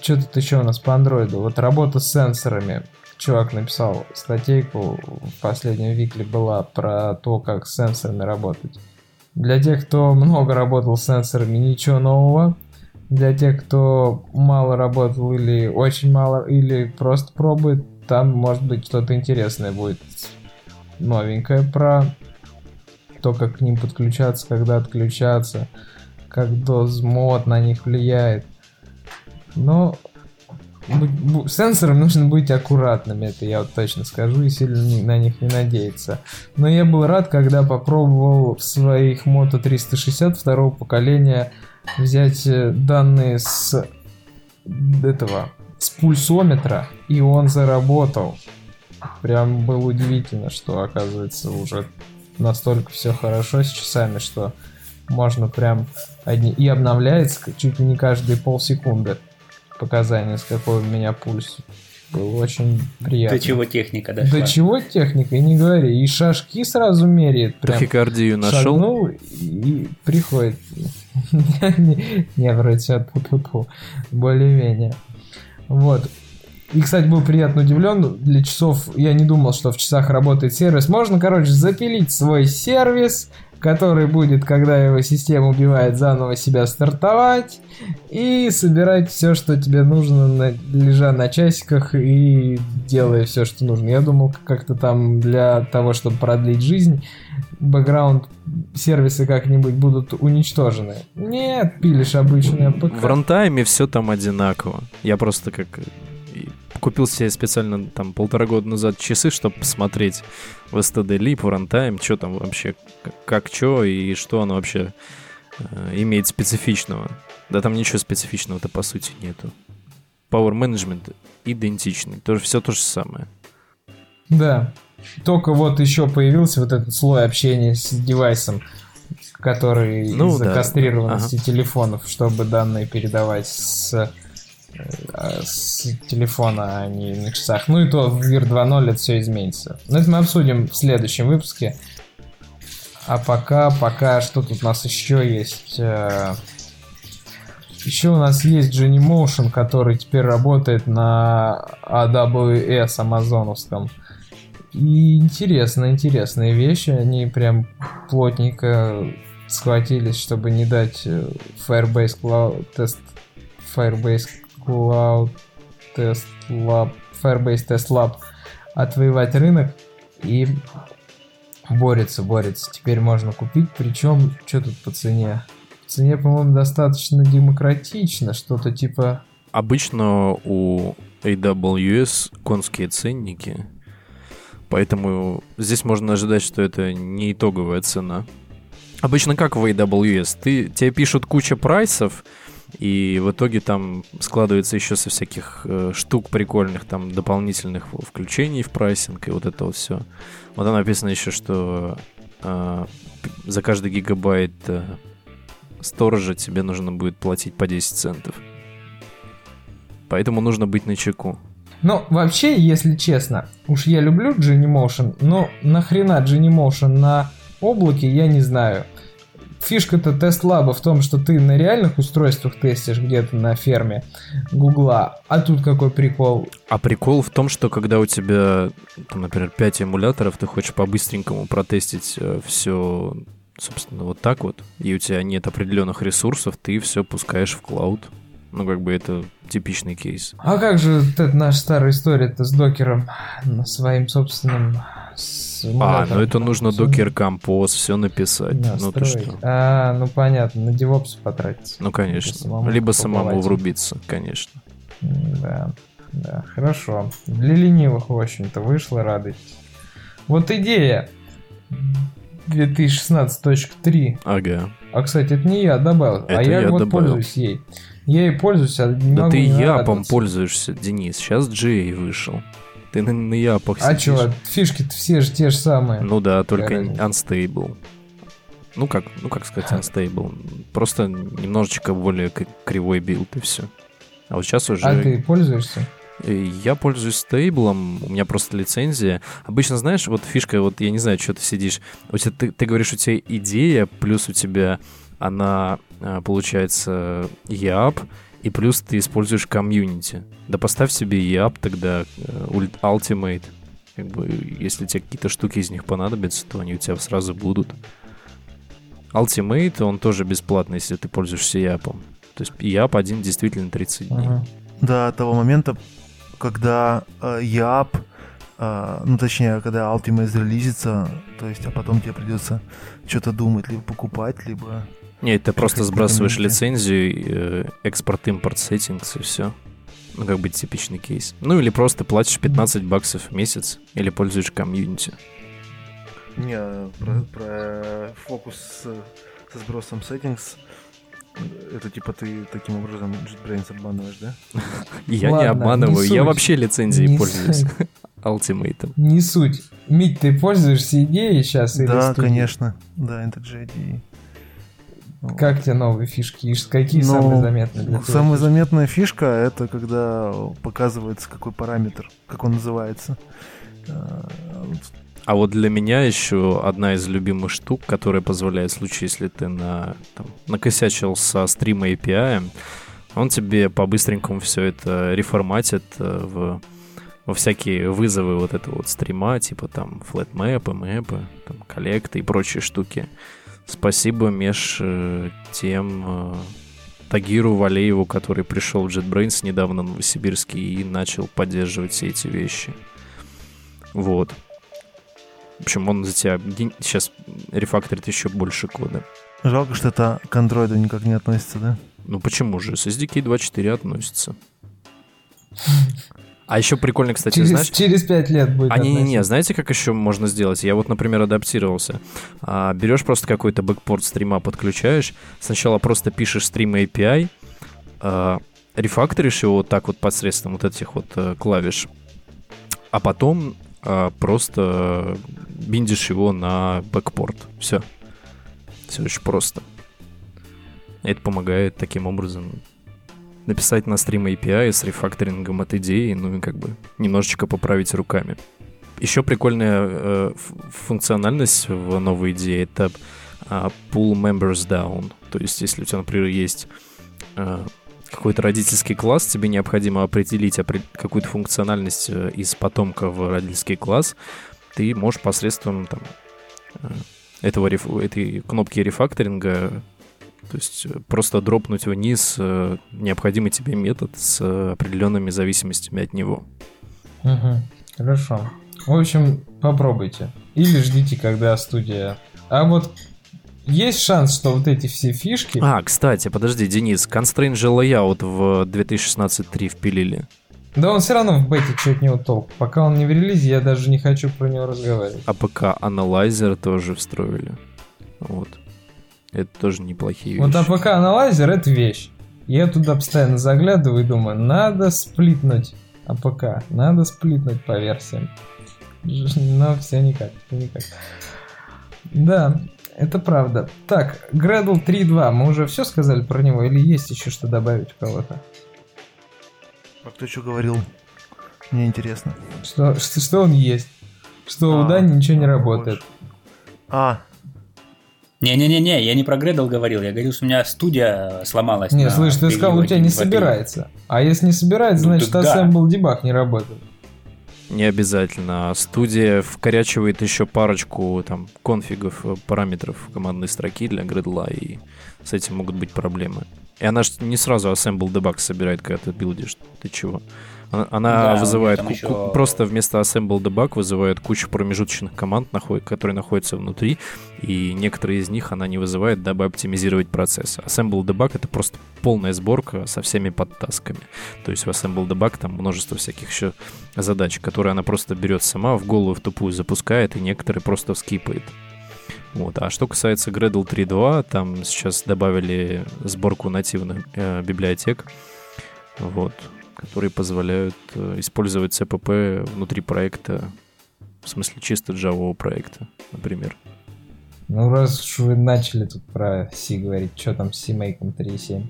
что тут еще у нас по андроиду? Вот работа с сенсорами. Чувак написал статейку в последнем викле была про то, как с сенсорами работать. Для тех, кто много работал с сенсорами, ничего нового. Для тех, кто мало работал или очень мало, или просто пробует, там может быть что-то интересное будет новенькое про то, как к ним подключаться, когда отключаться, как DOS на них влияет. Но сенсорам нужно быть аккуратными, это я вот точно скажу, и сильно на них не надеяться. Но я был рад, когда попробовал в своих Moto 360 второго поколения взять э, данные с этого, с пульсометра, и он заработал. Прям было удивительно, что оказывается уже настолько все хорошо с часами, что можно прям одни... И обновляется чуть ли не каждые полсекунды показания, с какой у меня пульс. Было очень приятно. До чего техника дошла? До чего техника, и не говори. И шажки сразу меряет. Прям Тахикардию нашел? Шагнул и приходит. Не, вроде более-менее. Вот. И, кстати, был приятно удивлен. Для часов я не думал, что в часах работает сервис. Можно, короче, запилить свой сервис, который будет, когда его система убивает, заново себя стартовать и собирать все, что тебе нужно, на, лежа на часиках и делая все, что нужно. Я думал, как-то там для того, чтобы продлить жизнь, бэкграунд сервисы как-нибудь будут уничтожены. Нет, пилишь обычное ПК. В рантайме все там одинаково. Я просто как купил себе специально там полтора года назад часы, чтобы посмотреть в STD Lip, в Runtime, что там вообще, как, что и что оно вообще э, имеет специфичного. Да там ничего специфичного-то по сути нету. Power Management идентичный, тоже все то же самое. Да. Только вот еще появился вот этот слой общения с девайсом, который ну, из-за да. кастрированности ага. телефонов, чтобы данные передавать с с телефона, а не на часах. Ну и то в Vir 2.0 это все изменится. Но это мы обсудим в следующем выпуске. А пока, пока что тут у нас еще есть? Э, еще у нас есть Jenny Motion, который теперь работает на AWS амазоновском. И интересно, интересные вещи. Они прям плотненько схватились, чтобы не дать э, Firebase Cloud тест Firebase Cloud Test Lab, Firebase Test Lab отвоевать рынок и борется, борется. Теперь можно купить, причем, что тут по цене? По цене, по-моему, достаточно демократично, что-то типа... Обычно у AWS конские ценники, поэтому здесь можно ожидать, что это не итоговая цена. Обычно как в AWS? Ты, тебе пишут куча прайсов, и в итоге там складывается еще со всяких э, штук прикольных, там дополнительных включений в прайсинг и вот это вот все. Вот там написано еще, что э, за каждый гигабайт э, сторожа тебе нужно будет платить по 10 центов. Поэтому нужно быть на чеку. Ну, вообще, если честно, уж я люблю Genymotion, но нахрена Genymotion на облаке, я не знаю фишка-то тест-лаба в том, что ты на реальных устройствах тестишь где-то на ферме Гугла, а тут какой прикол? А прикол в том, что когда у тебя, там, например, 5 эмуляторов, ты хочешь по-быстренькому протестить все, собственно, вот так вот, и у тебя нет определенных ресурсов, ты все пускаешь в клауд. Ну, как бы это типичный кейс. А как же вот эта наша старая история-то с докером на своим собственным а, ну это нужно докер композ, все написать. Да, ну ты что? А, ну понятно, на DevOps потратить. Ну конечно. Самому Либо самому врубиться, конечно. Да, да, хорошо. Для ленивых, в общем-то, вышло радость. Вот идея 2016.3. Ага. А, кстати, это не я добавил, это а я, я вот добавил. пользуюсь ей. Я ей пользуюсь, а не Да могу ты япом радоваться. пользуешься, Денис. Сейчас Джей вышел. Ты на, на япах А чё, фишки-то все же те же самые. Ну да, только разница? unstable. Ну как, ну как сказать unstable? Просто немножечко более кривой build и все. А вот сейчас уже А ты пользуешься? я пользуюсь стейблом, у меня просто лицензия. Обычно, знаешь, вот фишка, вот я не знаю, что ты сидишь. У тебя, ты, ты говоришь, у тебя идея, плюс у тебя она, а, получается, EAP, и плюс ты используешь Community. Да поставь себе EAP тогда, э, Ultimate. Как бы, если тебе какие-то штуки из них понадобятся, то они у тебя сразу будут. Ultimate, он тоже бесплатный, если ты пользуешься YAP. То есть YAP один действительно 30 дней. Ага. До того момента, когда э, э, ну точнее, когда Ultimate релизится, то есть, а потом тебе придется что-то думать, либо покупать, либо... Нет, ты просто сбрасываешь лицензию, э, экспорт-импорт settings и все. Ну, как бы типичный кейс. Ну, или просто платишь 15 баксов в месяц, или пользуешь комьюнити. Не, про, про фокус со сбросом settings, это типа ты таким образом JetBrains обманываешь, да? Я не обманываю, не я вообще лицензией Не пользуюсь. Алтимейтом. Не суть. Мить, ты пользуешься идеей сейчас да, конечно. Да, IDE. Как тебе новые фишки? И какие Ну, самые заметные для тебя? Самая заметная фишка это когда показывается какой параметр, как он называется. А, вот А вот для меня еще одна из любимых штук, которая позволяет в случае, если ты на, там, накосячил со стрима API, он тебе по-быстренькому все это реформатит э, в, во всякие вызовы вот этого вот стрима, типа там флетмэпы, мэпы, там коллекты и прочие штуки. Спасибо, Меш, э, тем э, Тагиру Валееву, который пришел в JetBrains недавно в Новосибирске и начал поддерживать все эти вещи. Вот. В общем, он за тебя сейчас рефакторит еще больше кода. Жалко, что это к андроиду никак не относится, да? Ну почему же? С SDK 2.4 относится. А еще прикольно, кстати, через, знаешь... через пять лет будет А не-не-не, знаете, как еще можно сделать? Я вот, например, адаптировался. А, берешь просто какой-то бэкпорт стрима, подключаешь, сначала просто пишешь стрим API, а, рефакторишь его вот так вот посредством вот этих вот а, клавиш, а потом а, просто биндишь его на бэкпорт. Все. Все очень просто. Это помогает таким образом написать на стрим API с рефакторингом от идеи, ну и как бы немножечко поправить руками. Еще прикольная э, функциональность в новой идее это а, pull members down. То есть, если у тебя, например, есть э, какой-то родительский класс, тебе необходимо определить опре- какую-то функциональность э, из потомка в родительский класс, ты можешь посредством там, э, этого этой кнопки рефакторинга то есть э, просто дропнуть вниз э, необходимый тебе метод с э, определенными зависимостями от него. Мгм. Хорошо. В общем, попробуйте. Или ждите, когда студия... А вот есть шанс, что вот эти все фишки... А, кстати, подожди, Денис, Constraint же Layout в 2016.3 впилили. Да он все равно в бете от него толк. Пока он не в релизе, я даже не хочу про него разговаривать. APK Analyzer тоже встроили. Вот. Это тоже неплохие Вот вещи. APK Analyzer это вещь. Я туда постоянно заглядываю и думаю, надо сплитнуть APK, надо сплитнуть по версиям. Но все никак, всё никак. Да, это правда. Так, Gradle 3.2, мы уже все сказали про него или есть еще что добавить у кого-то? А кто что говорил? Мне интересно. Что, что, что он есть? Что у А, Дани ничего не а, работает. А, Не-не-не, я не про Gradle говорил, я говорил, что у меня студия сломалась. Не, слышь, ты сказал, у тебя не собирается. А если не собирается, Ну, значит так да. Debug не работает. Не обязательно. Студия вкорячивает еще парочку там конфигов, э, параметров командной строки для гридла, и с этим могут быть проблемы. И она ж не сразу Assemble Debug собирает, когда ты билдишь. Ты чего? Она, Да, вызывает ку- ку- просто вместо Assemble Debug вызывает кучу промежуточных команд, наход- которые находятся внутри, и некоторые из них она не вызывает, дабы оптимизировать процесс. Assemble Debug это просто полная сборка со всеми подтасками. То есть в Assemble Debug там множество всяких еще задач, которые она просто берет сама, в голову в тупую запускает, и некоторые просто вскипает. Вот. А что касается Gradle 3.2, там сейчас добавили сборку нативных э, библиотек, вот, которые позволяют э, использовать CPP внутри проекта, в смысле чисто Java проекта, например. Ну, раз уж вы начали тут про C говорить, что там с CMake 3.7?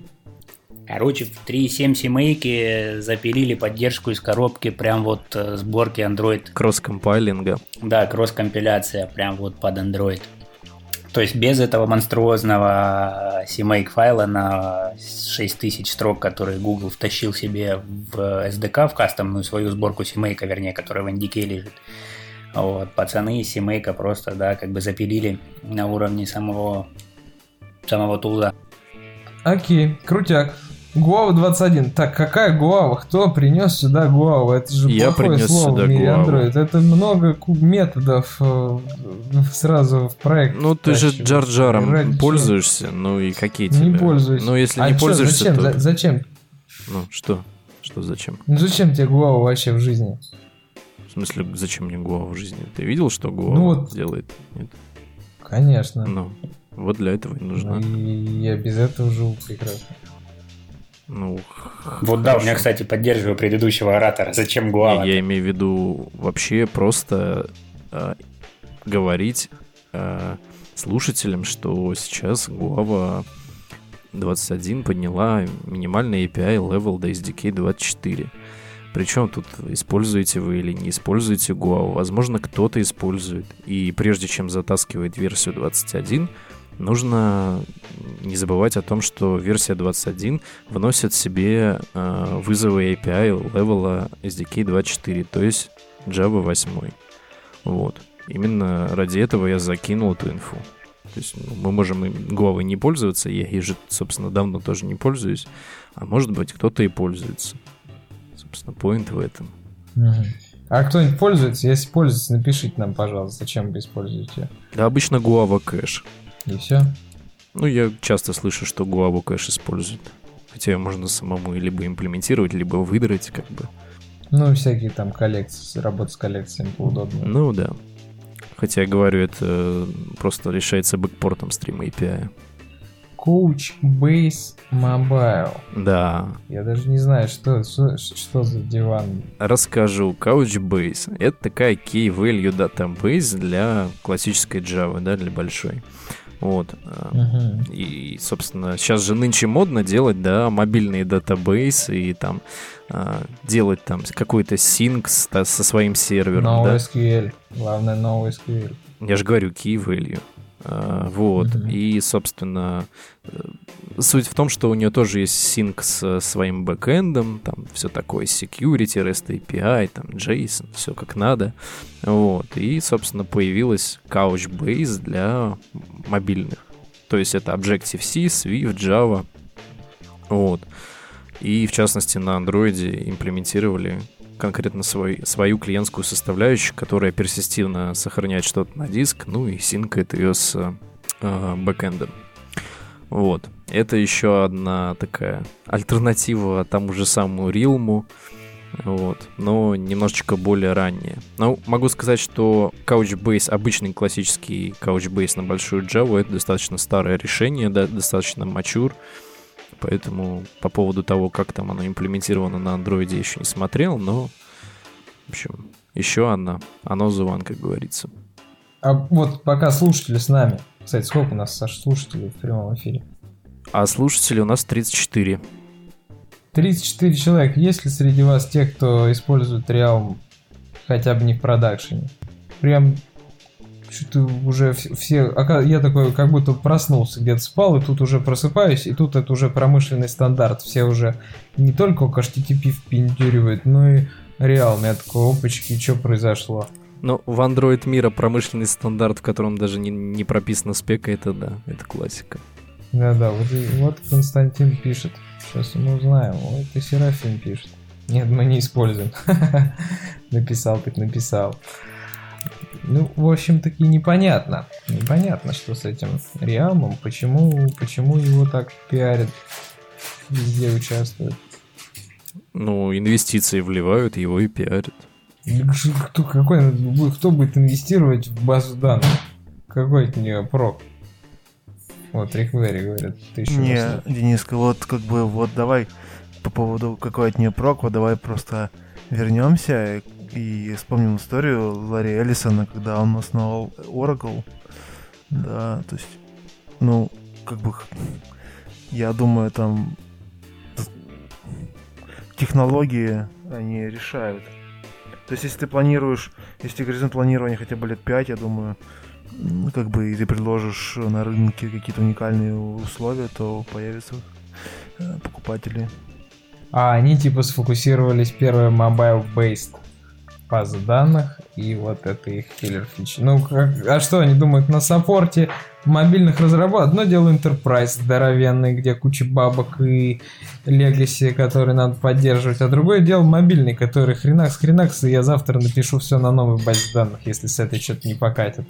Короче, в 3.7 семейки запилили поддержку из коробки прям вот э, сборки Android. Кросс-компайлинга. Да, кросс-компиляция прям вот под Android. То есть без этого монструозного CMake файла на 6000 строк, который Google втащил себе в SDK, в кастомную свою сборку CMake, вернее, которая в NDK лежит. Вот, пацаны из CMake просто, да, как бы запилили на уровне самого, самого тулза. Окей, крутяк. Гуава 21. Так, какая Гуава? Кто принес сюда Гуаву? Это же Я плохое слово в мире Гуаву. Android. Это много методов э, сразу в проект. Ну, ты же джар-джаром пользуешься, ну и какие Не тебе? пользуюсь. Ну, если А не чё, пользуешься, зачем? то... За- зачем? Ну, что? Что зачем? Ну зачем тебе Гуава вообще в жизни? В смысле, зачем мне Гуава в жизни? Ты видел, что Гуава Ну вот- делает? Нет? Конечно. Ну, вот для этого и нужна. И я без этого живу прекрасно. Ну, Вот да, у меня, хорошо. кстати, поддерживаю предыдущего оратора. Зачем Гуава? Я имею в виду вообще просто э, говорить э, слушателям, что сейчас Guava 21 подняла минимальный API level до SDK 24. Причем тут используете вы или не используете Guava, возможно, кто-то использует. И прежде чем затаскивать версию 21, нужно не забывать о том, что версия 21 вносит в себе э, вызовы API левела SDK 24, то есть Java 8. Вот. Именно ради этого я закинул эту инфу. То есть ну, мы можем и Guava не пользоваться, я ей же, собственно, давно тоже не пользуюсь, а может быть кто-то и пользуется. Собственно, поинт в этом. А кто-нибудь пользуется? Если пользуется, напишите нам, пожалуйста, зачем вы используете. Да, обычно Guava кэш. И все. Ну, я часто слышу, что Guava кэш используют. Хотя ее можно самому либо имплементировать, либо выдрать, как бы. Ну, всякие там коллекции, работа с коллекциями поудобнее. Ну да. Хотя я говорю, это просто решается бэкпортом стрима API. Coach Base Mobile. Да, Я даже не знаю, что, что, что за диван. расскажу. Couchbase — это такая key-value database для классической Java, да, для большой. Вот. Мгм. И, собственно, сейчас же нынче модно делать, да, мобильные датабейсы и там а, делать там какой-то синк со своим сервером, да. NoSQL. Главное, NoSQL. Я же говорю, key value. А, вот. Мгм. И, собственно, э, суть в том, что у нее тоже есть синк с своим бэкэндом, там все такое, security, REST API, там JSON, все как надо. Вот. И, собственно, появилась Couchbase для мобильных. То есть это Objective-C, Swift, Java. Вот. И, в частности, на Android имплементировали конкретно свой, свою клиентскую составляющую, которая персистивно сохраняет что-то на диск, ну и синкает ее с э, бэкэндом. Вот. Это еще одна такая альтернатива тому же самому Realm, вот, но немножечко более ранее. Но могу сказать, что Couchbase, обычный классический Couchbase на большую Java, это достаточно старое решение, да, достаточно мачур, поэтому по поводу того, как там оно имплементировано на Android, я еще не смотрел, но, в общем, еще одна, оно one, как говорится. А вот пока слушатели с нами. Кстати, сколько у нас, Саш, слушателей в прямом эфире? А слушателей у нас 34. 34 человека. Есть ли среди вас те, кто использует Realm хотя бы не в продакшене? Прям что-то уже все... Я такой как будто проснулся, где-то спал, и тут уже просыпаюсь, и тут это уже промышленный стандарт. Все уже не только HTTP впендюривают, но и реально. Я такой, опачки, что произошло? Ну, в Android мира промышленный стандарт, в котором даже не, не прописана спека, это да, это классика. Да-да, вот, вот Константин пишет. Сейчас мы узнаем. Вот и Серафим пишет. Нет, мы не используем. написал так написал. Ну, в общем-таки непонятно. Непонятно, что с этим Реалмом, почему, почему его так пиарят, везде участвует. Ну, инвестиции вливают, его и пиарят. Кто, какой, кто будет инвестировать в базу данных? Какой от нее прок? Вот, Риквери говорят, ты еще Не, Дениска, вот как бы, вот давай по поводу какой от нее прок, вот давай просто вернемся и вспомним историю Ларри Эллисона, когда он основал Oracle. Да, то есть, ну, как бы, я думаю, там технологии, они решают. То есть, если ты планируешь, если горизонт планирования хотя бы лет 5, я думаю, как бы и ты предложишь на рынке какие-то уникальные условия, то появятся э, покупатели. А они типа сфокусировались первое mobile-based базы данных, и вот это их киллер фичи. Ну, как, а что они думают на саппорте мобильных разработок? Одно дело Enterprise здоровенный, где куча бабок и Legacy, которые надо поддерживать, а другое дело мобильный, который хренакс хренакс, и я завтра напишу все на новой базе данных, если с этой что-то не покатит.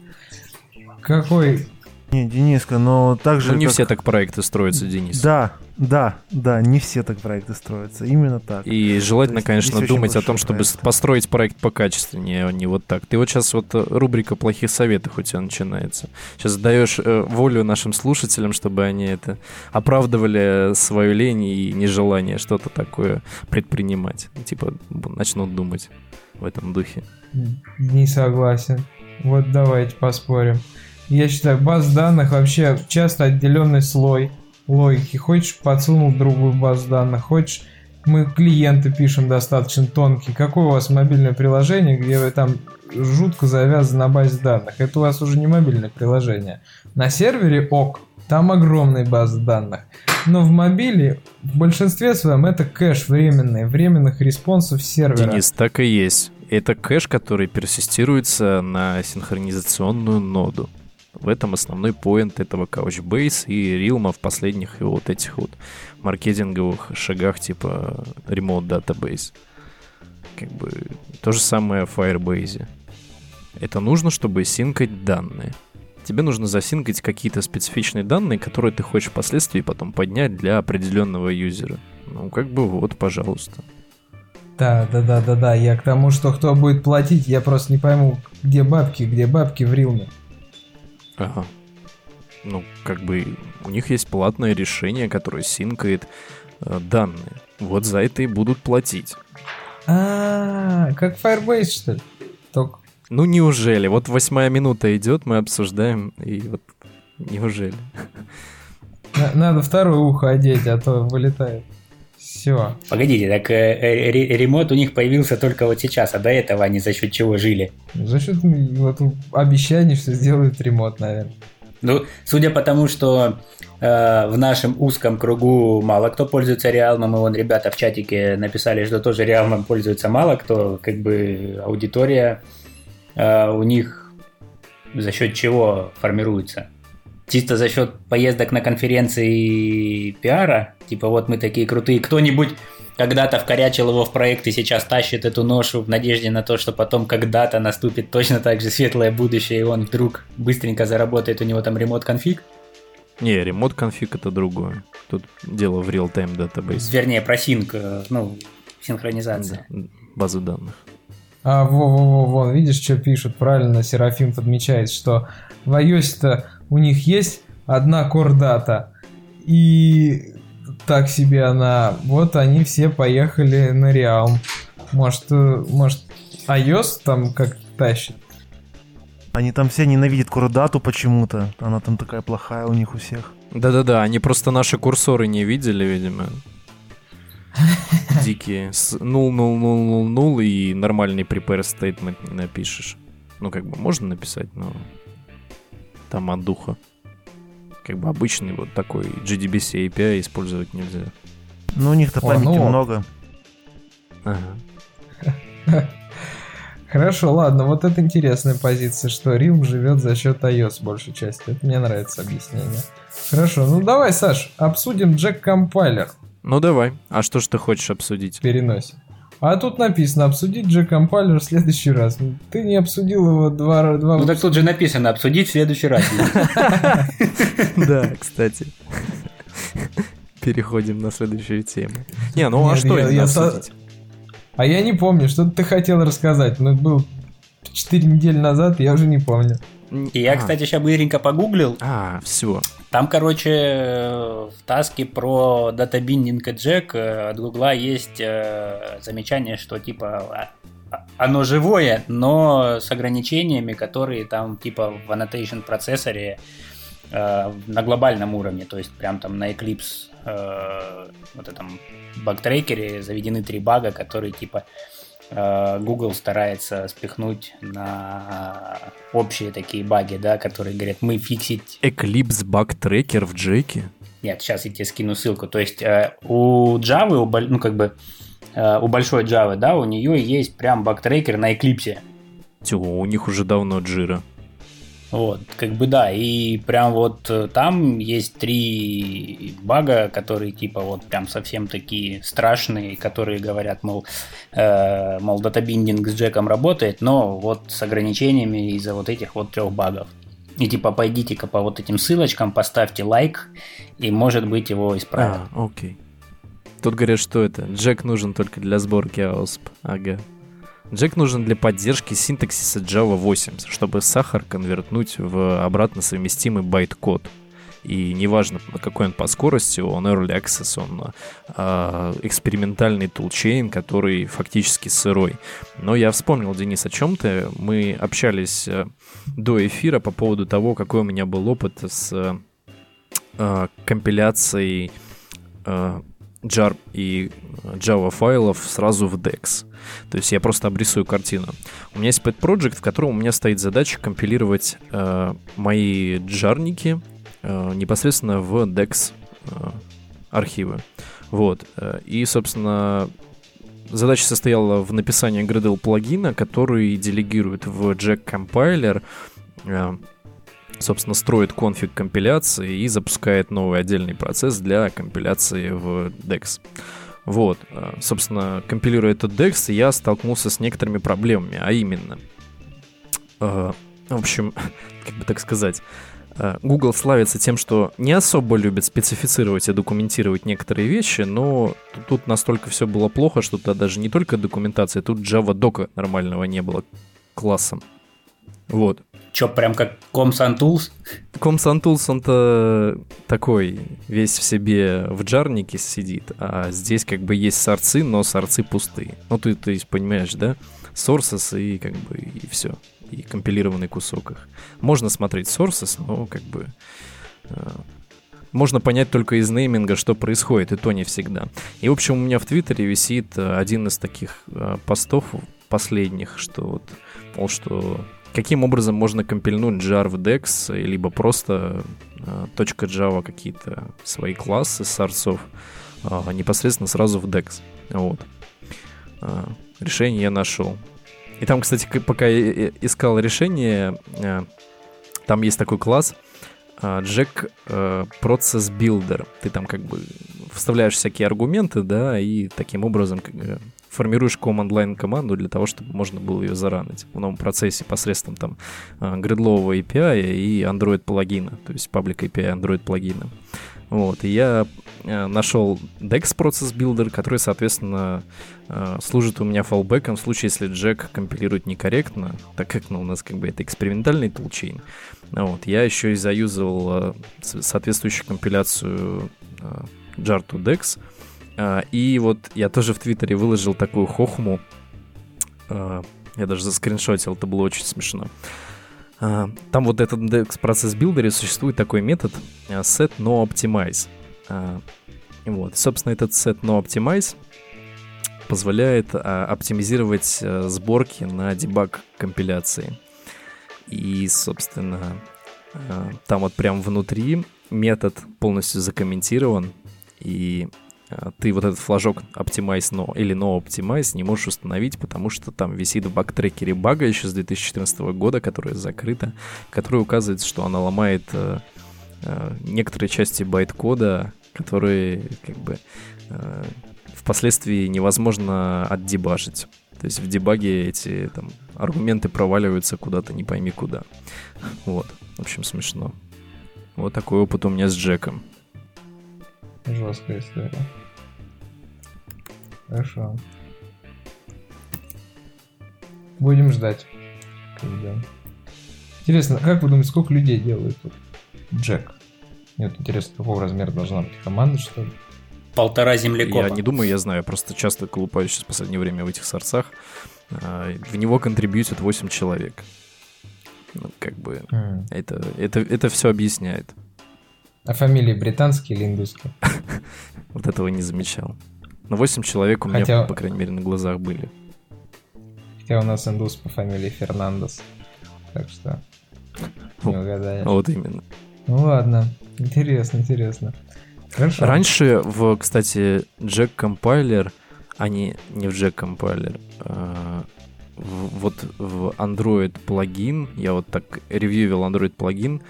Какой не, Дениска, но также... Ну, не как... все так проекты строятся, Денис. Да, да, да, не все так проекты строятся, именно так. И желательно, есть, конечно, думать о том, чтобы проекты. построить проект покачественнее, а не вот так. Ты вот сейчас вот э, рубрика плохих советов у тебя начинается. Сейчас даешь э, волю нашим слушателям, чтобы они это оправдывали свою лень и нежелание что-то такое предпринимать. Типа начнут думать в этом духе. Не согласен. Вот давайте поспорим. Я считаю, баз данных вообще часто отделенный слой логики. Хочешь, подсунул другую базу данных, хочешь, мы клиенты пишем достаточно тонкие. Какое у вас мобильное приложение, где вы там жутко завязаны на базе данных? Это у вас уже не мобильное приложение. На сервере ок, там огромная база данных. Но в мобиле в большинстве своем это кэш временный, временных респонсов сервера. Денис, так и есть. Это кэш, который персистируется на синхронизационную ноду. В этом основной поинт этого Couchbase и Realm в последних вот этих вот маркетинговых шагах типа Remote Database. Как бы то же самое в Firebase. Это нужно, чтобы синкать данные. Тебе нужно засинкать какие-то специфичные данные, которые ты хочешь впоследствии потом поднять для определенного юзера. Ну, как бы вот, пожалуйста. Да, да, да, да, да. Я к тому, что кто будет платить, я просто не пойму, где бабки, где бабки в Рилме. Ага. Ну, как бы у них есть платное решение, которое синкает э, данные. Вот за это и будут платить. А, как Firebase, что ли? Только... Ну, неужели? Вот восьмая минута идет, мы обсуждаем, и вот неужели? Надо второе ухо одеть, а то вылетает. Все. Погодите, так э, э, ремонт у них появился только вот сейчас, а до этого они за счет чего жили? За счет вот, обещаний, что сделают ремонт, наверное. Ну, судя по тому, что э, в нашем узком кругу мало кто пользуется Реалмом, и вон ребята в чатике написали, что тоже Реалмом пользуется мало кто, как бы аудитория э, у них за счет чего формируется? Чисто за счет поездок на конференции и пиара, типа вот мы такие крутые, кто-нибудь когда-то вкорячил его в проект и сейчас тащит эту ношу в надежде на то, что потом когда-то наступит точно так же светлое будущее, и он вдруг быстренько заработает, у него там ремонт-конфиг? Не, ремонт-конфиг это другое. Тут дело в real-time database. Вернее, про синк, э, ну, синхронизация. Да, базы данных. А, во, во, во, вон, видишь, что пишут? Правильно Серафим подмечает, что в iOS-то у них есть одна кордата, и так себе она. Вот они все поехали на Реал. Может, э, может, iOS там как тащит? Они там все ненавидят Курдату почему-то. Она там такая плохая у них у всех. Да-да-да, они просто наши курсоры не видели, видимо. Дикие. С 0, 0, 0, 0, 0 и нормальный prepare statement не напишешь. Ну, как бы можно написать, но там от духа. Как бы обычный вот такой GDBC API использовать нельзя. Ну, у них-то О, памяти ну. много. Ага. Хорошо, ладно, вот это интересная позиция, что Realm живет за счет iOS большей части. Это мне нравится объяснение. Хорошо, ну давай, Саш, обсудим Jack Compiler Ну давай. А что ж ты хочешь обсудить? в переносе. А тут написано обсудить Compiler в следующий раз. Ты не обсудил его два, два Ну так тут же написано обсудить в следующий раз. Да, кстати. Переходим на следующую тему. Не, ну а что я- обсудить? А я не помню, что ты хотел рассказать. Ну, был 4 недели назад, я уже не помню. И я, А, кстати, сейчас быстренько погуглил. А, все. Там, короче, в таске про датабиндинг и джек э, от Гугла есть э, замечание, что типа а- а- оно живое, но с ограничениями, которые там типа в annotation процессоре э, на глобальном уровне, то есть прям там на Eclipse вот этом багтрекере заведены три бага, которые типа Google старается спихнуть на общие такие баги, да, которые говорят, мы фиксить Eclipse Bug Tracker в Джеке? нет, сейчас я тебе скину ссылку. То есть э, у Java, у, ну как бы э, у большой Java, да, у нее есть прям бактрекер на Eclipse. Тё, у них уже давно джира. Вот, как бы да, и прям вот э, там есть три бага, которые типа вот прям совсем такие страшные, которые говорят, мол, э, мол, data binding с Джеком работает, но вот с ограничениями из-за вот этих вот трех багов. И типа пойдите-ка по вот этим ссылочкам, поставьте лайк, и может быть его исправят. А, окей. Тут говорят, что это? Джек нужен только для сборки AOSP. Ага. Джек нужен для поддержки синтаксиса Java 8, чтобы сахар конвертнуть в обратно совместимый байт-код. И неважно, какой он по скорости, он Early Access, он а, экспериментальный тулчейн, который фактически сырой. Но я вспомнил, Денис, о чем ты. Мы общались э, до эфира по поводу того, какой у меня был опыт с э, э, компиляцией э, jar и Java файлов сразу в DEX. То есть я просто обрисую картину. У меня есть pet project, в котором у меня стоит задача компилировать э, мои джарники э, непосредственно в DEX э, архивы. Вот. Э, И, собственно, задача состояла в написании Gradle плагина, который делегирует в Jack Compiler э, собственно, строит конфиг компиляции и запускает новый отдельный процесс для компиляции в DEX. Вот, э, собственно, компилируя этот DEX, я столкнулся с некоторыми проблемами, а именно, э, в общем, как бы так сказать, э, Google славится тем, что не особо любит специфицировать и документировать некоторые вещи, но тут- настолько все было плохо, что туда даже не только документация, тут Javadoc а нормального не было к классам. Вот. Че, прям как Tools? com.sun.tools, он-то такой, весь в себе в джарнике сидит, а здесь как бы есть сорцы, но сорцы пустые. Ну, ты, то есть, понимаешь, да? Sources и как бы и все. И компилированный кусок их. Можно смотреть sources, но как бы... э, можно понять только из нейминга, что происходит, и то не всегда. И, в общем, у меня в Твиттере висит э, один из таких э, постов последних, что вот, мол, что каким образом можно компильнуть jar в DEX, либо просто э, .java какие-то свои классы сорцов э, непосредственно сразу в DEX. Вот. Э, решение я нашел. И там, кстати, пока я э, искал решение, э, там есть такой класс э, Jack э, Process Builder. Ты там как бы вставляешь всякие аргументы, да, и таким образом э, формируешь command-line команду для того, чтобы можно было ее заранить в новом процессе посредством там э, гридлового API и Android плагина, то есть Public API Android плагина. Вот, и я э, нашел DEX Process Builder, который, соответственно, э, служит у меня фаллбеком в случае, если Jack компилирует некорректно, так как ну, у нас как бы это экспериментальный тулчейн. Вот, я еще и заюзал э, соответствующую компиляцию jar to DEX, а, И вот я тоже в Твиттере выложил такую хохму. А, Я даже заскриншотил, это было очень смешно. А, Там вот этот DEX процесс билдере существует такой метод а, set no optimize. А, Вот, собственно, этот set no optimize позволяет а, оптимизировать а, сборки на дебаг компиляции. И, собственно, Там вот прям внутри метод полностью закомментирован, и ты вот этот флажок Optimize No или No Optimize не можешь установить, потому что там висит в бактрекере бага еще с 2014 года, которая закрыта, которая указывает, что она ломает э, э, некоторые части байт-кода, которые как бы э, впоследствии невозможно отдебажить. То есть в дебаге эти там аргументы проваливаются куда-то не пойми куда. Вот. В общем, смешно. Вот такой опыт у меня с Джеком. Жесткая история. Хорошо. Будем ждать. Когда. Интересно, как вы думаете, сколько людей делают тут Джек? Мне вот интересно, какого размера должна быть команда, что ли? Полтора землекопа. Я не думаю, я знаю, я просто часто колупаюсь сейчас в последнее время в этих сорцах. А, В него контрибьютят 8 человек. Ну, как бы, М. это, это, это все объясняет. А фамилии британские или индусские? Вот этого не замечал. Но 8 человек у меня, Хотя- по крайней мере, на глазах были. Хотя у нас индус по фамилии Фернандес. Так что не угадаешь. Вот именно. Ну ладно. Интересно, интересно. Хорошо. Раньше в, кстати, Jack Compiler, а не, не в Jack Compiler, а, в- вот в Android плагин, я вот так ревьювил Android плагин, а,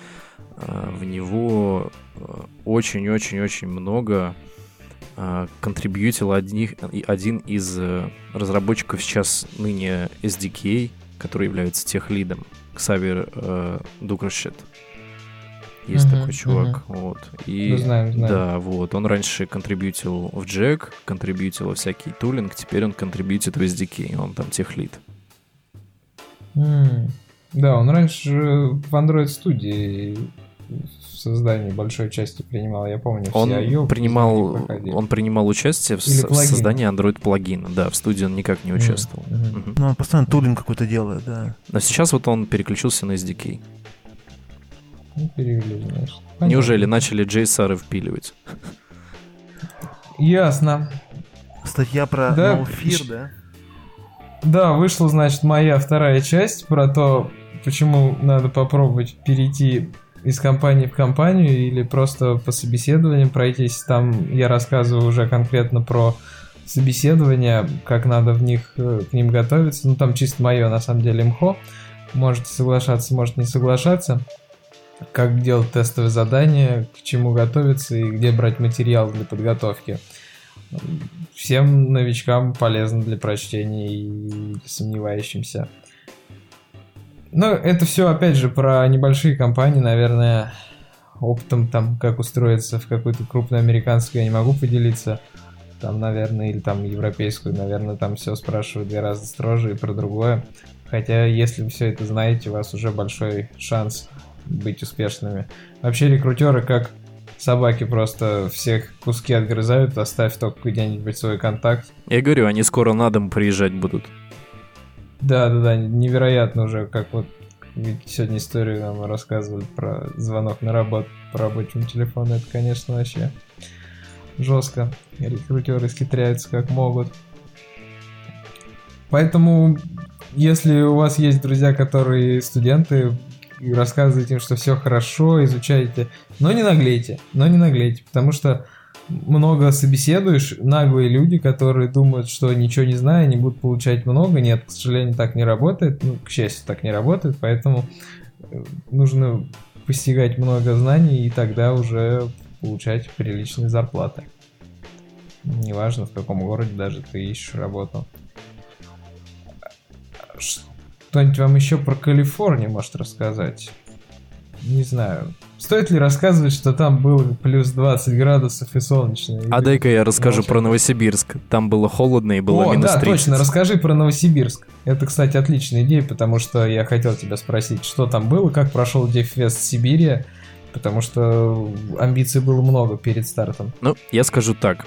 в него а, очень-очень-очень много а, контрибьютил одних, один из э, разработчиков сейчас ныне SDK, который является техлидом, Ксавер э, Дукрашет. Есть Мгм, такой чувак, вот. И Ну, знаем, знаем. да, вот. Он раньше контрибьютил в Jack, контрибьютил во всякий тулинг, теперь он контрибьютит в SDK, он там техлид. М, Да, он раньше в Android студии в создании большой части принимал, я помню. Он IO принимал, он принимал участие в, с- в создании Android плагина. Да, в студии он никак не участвовал. мгм. Мгм. Ну, он постоянно тулинг какой-то делает, да. Но сейчас вот он переключился на SDK. Ну, перевели, значит. Понятно. Неужели начали JSR впиливать? Ясно. Статья про Да, No Fear, щ- да? Да, вышла, значит, моя вторая часть про то, почему надо попробовать перейти из компании в компанию или просто по собеседованиям пройтись. Там я рассказываю уже конкретно про собеседования, как надо в них э, к ним готовиться. Ну, там чисто мое, на самом деле, мхо. Можете соглашаться, может не соглашаться. Как делать тестовые задания, к чему готовиться и где брать материал для подготовки. Всем новичкам полезно для прочтения и сомневающимся. Ну, это все, опять же, про небольшие компании, наверное, опытом там, как устроиться в какую-то крупную американскую, я не могу поделиться. Там, наверное, или там европейскую, наверное, там все спрашивают гораздо строже и про другое. Хотя, если вы все это знаете, у вас уже большой шанс быть успешными. Вообще, рекрутеры как собаки просто всех куски отгрызают, оставь только где-нибудь свой контакт. Я говорю, они скоро на дом приезжать будут. Да, да, да, невероятно уже, как вот сегодня историю нам рассказывали про звонок на работу по рабочему телефону. Это, конечно, вообще жестко. Рекрутеры скитряются как могут. Поэтому, если у вас есть друзья, которые студенты, рассказывайте им, что все хорошо, изучайте, но не наглейте, но не наглейте, потому что много собеседуешь, наглые люди, которые думают, что ничего не зная, они будут получать много. Нет, к сожалению, так не работает. Ну, к счастью, так не работает, поэтому э, нужно постигать много знаний и тогда уже получать приличные зарплаты. Неважно, в каком городе даже ты ищешь работу. Что-нибудь вам еще про Калифорнию может рассказать? Не знаю. Стоит ли рассказывать, что там было плюс 20 градусов и солнечно? А дай-ка я расскажу Молча. про Новосибирск. Там было холодно и было О, минус да, 30. точно, расскажи про Новосибирск. Это, кстати, отличная идея, потому что я хотел тебя спросить, что там было, как прошел Дефест Сибири, потому что амбиций было много перед стартом. Ну, я скажу так.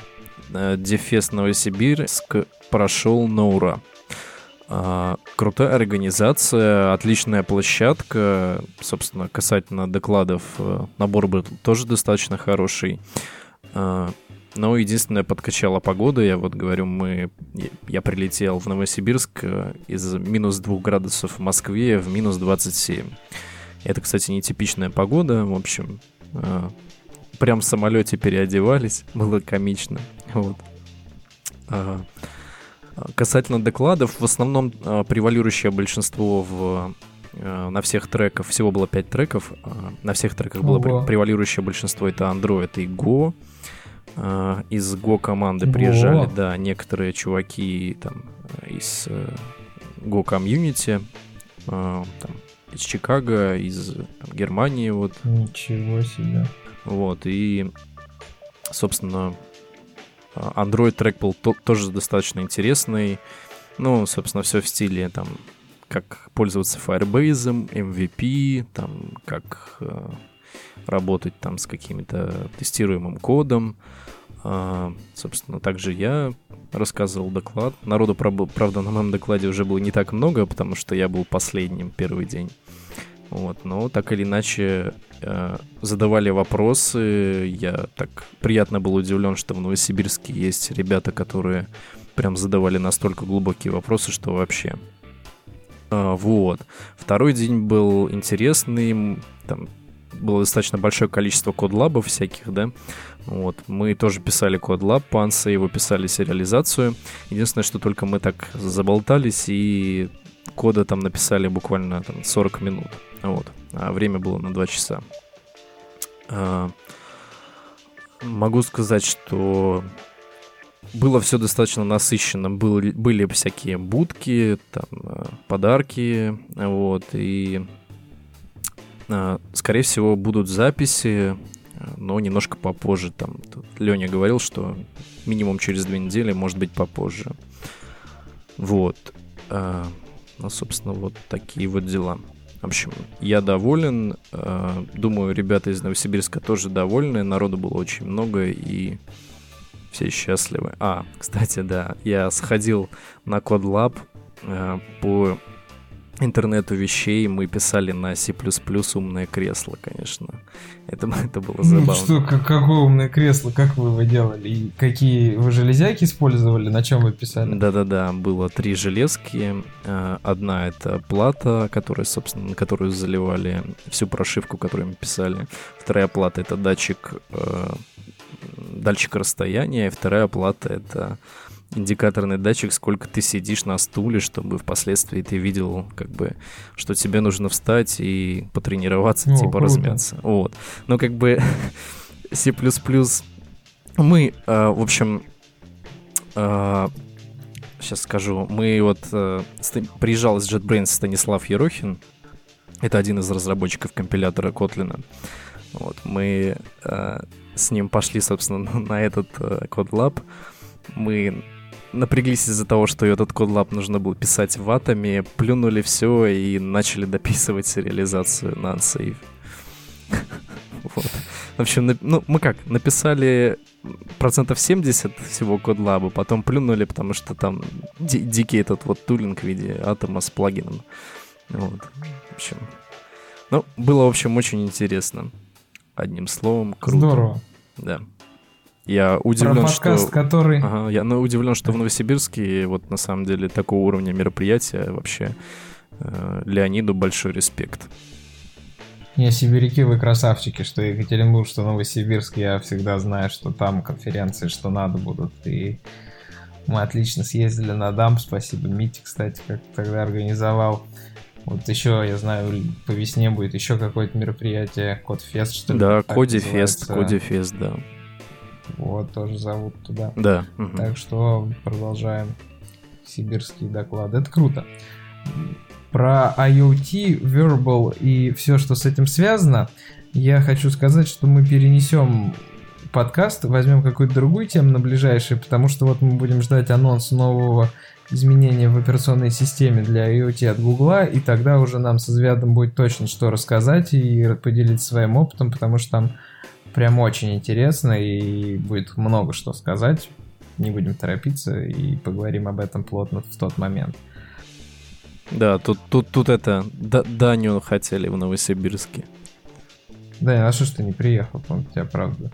Э, Дефест Новосибирск прошел на ура. А, Крутая организация, отличная площадка. Собственно, касательно докладов, э, набор был тоже достаточно хороший. А, Но единственное, подкачала погода. Я вот говорю, мы... я- прилетел в Новосибирск э, из минус 2 градусов в Москве в минус 27. Это, кстати, нетипичная погода. В общем, э, прям в самолете переодевались. Было комично. Вот. А, касательно докладов, в основном а, превалирующее большинство в а, на всех треках, всего было 5 треков, на всех треках было Ого. превалирующее большинство это Android и Go. Из Go команды Го. приезжали, да, некоторые чуваки там из э, Go комьюнити, там, из Чикаго, из там, Германии, вот, Ничего себе. вот, и, собственно, а, Android трек был то- тоже достаточно интересный. Ну, собственно, все в стиле там, как пользоваться Firebase, MVP, там, как э, работать там с каким-то тестируемым кодом. А, собственно, также я рассказывал доклад. Народу, правда, на моем докладе уже было не так много, потому что я был последним первый день. Вот, но так или иначе э, задавали вопросы. Я так приятно был удивлен, что в Новосибирске есть ребята, которые прям задавали настолько глубокие вопросы, что вообще. А, вот. Второй день был интересный. Там было достаточно большое количество codelab ов всяких, да. Вот. Мы тоже писали codelab, панса его писали сериализацию. Единственное, что только мы так заболтались и кода там написали буквально там, 40 минут. Вот. А время было на 2 часа. А, могу сказать, что было все достаточно насыщенно. Были, были всякие будки, там, э, подарки, вот, и э, скорее всего будут записи, э, но немножко попозже. Там Леня говорил, что минимум через две недели, может быть, попозже. Вот. Э, Ну, собственно, вот такие вот дела. В общем, я доволен. э, Думаю, ребята из Новосибирска тоже довольны. Народу было очень много, и все счастливы. А, кстати, да, я сходил на CodeLab э, по интернету вещей. Мы писали на C++ умное кресло, конечно. Это, это было Ну, забавно. что, как, какое умное кресло, как вы его делали? И какие вы железяки использовали, на чем вы писали? Да-да-да, было три железки. Э, Одна это плата, которая, собственно, на которую заливали всю прошивку, которую мы писали. Вторая плата это датчик, э, датчик расстояния. И вторая плата это индикаторный датчик, сколько ты сидишь на стуле, чтобы впоследствии ты видел, как бы, что тебе нужно встать и потренироваться, О, типа круто. размяться. Вот. Но как бы C++ мы, э, в общем, сейчас скажу, мы вот э, приезжал из JetBrains Станислав Ерохин, это один из разработчиков компилятора Kotlin. Вот, мы э, с ним пошли, собственно, на этот э, CodeLab. Мы напряглись из-за того, что этот CodeLab нужно было писать ватами, плюнули все и начали дописывать сериализацию на Unsafe. Вот. В общем, ну, мы как, написали процентов 70 всего кодлаба, потом плюнули, потому что там ди- дикий этот вот тулинг в виде атома с плагином. Вот. В общем, ну, было, в общем, очень интересно. Одним словом, круто. Здорово. Да. Я Про удивлен, подкаст, что... который... Ага, я ну, удивлен, что в Новосибирске вот на самом деле такого уровня мероприятия вообще э, Леониду большой респект. Не, сибиряки, вы красавчики, что Екатеринбург, что Новосибирск, я всегда знаю, что там конференции, что надо будут. И мы отлично съездили на DUMP, спасибо Мите, кстати, как тогда организовал. Вот еще, я знаю, по весне будет еще какое-то мероприятие, CodeFest, что ли? Да, так CodeFest, называется. CodeFest, да. Вот, тоже зовут туда. Да. мгм. Так что продолжаем сибирские доклады. Это круто. Про IoT, wearable и все, что с этим связано, я хочу сказать, что мы перенесем подкаст, возьмем какую-то другую тему на ближайшее, потому что вот мы будем ждать анонс нового изменения в операционной системе для IoT от Гугла, и тогда уже нам со Звядом будет точно что рассказать и поделиться своим опытом, потому что там прям очень интересно и будет много что сказать. Не будем торопиться и поговорим об этом плотно в тот момент. Да, тут, тут, тут это, Да- Даню хотели в Новосибирске. Да, а что ж ты не приехал, по-моему, тебя правда.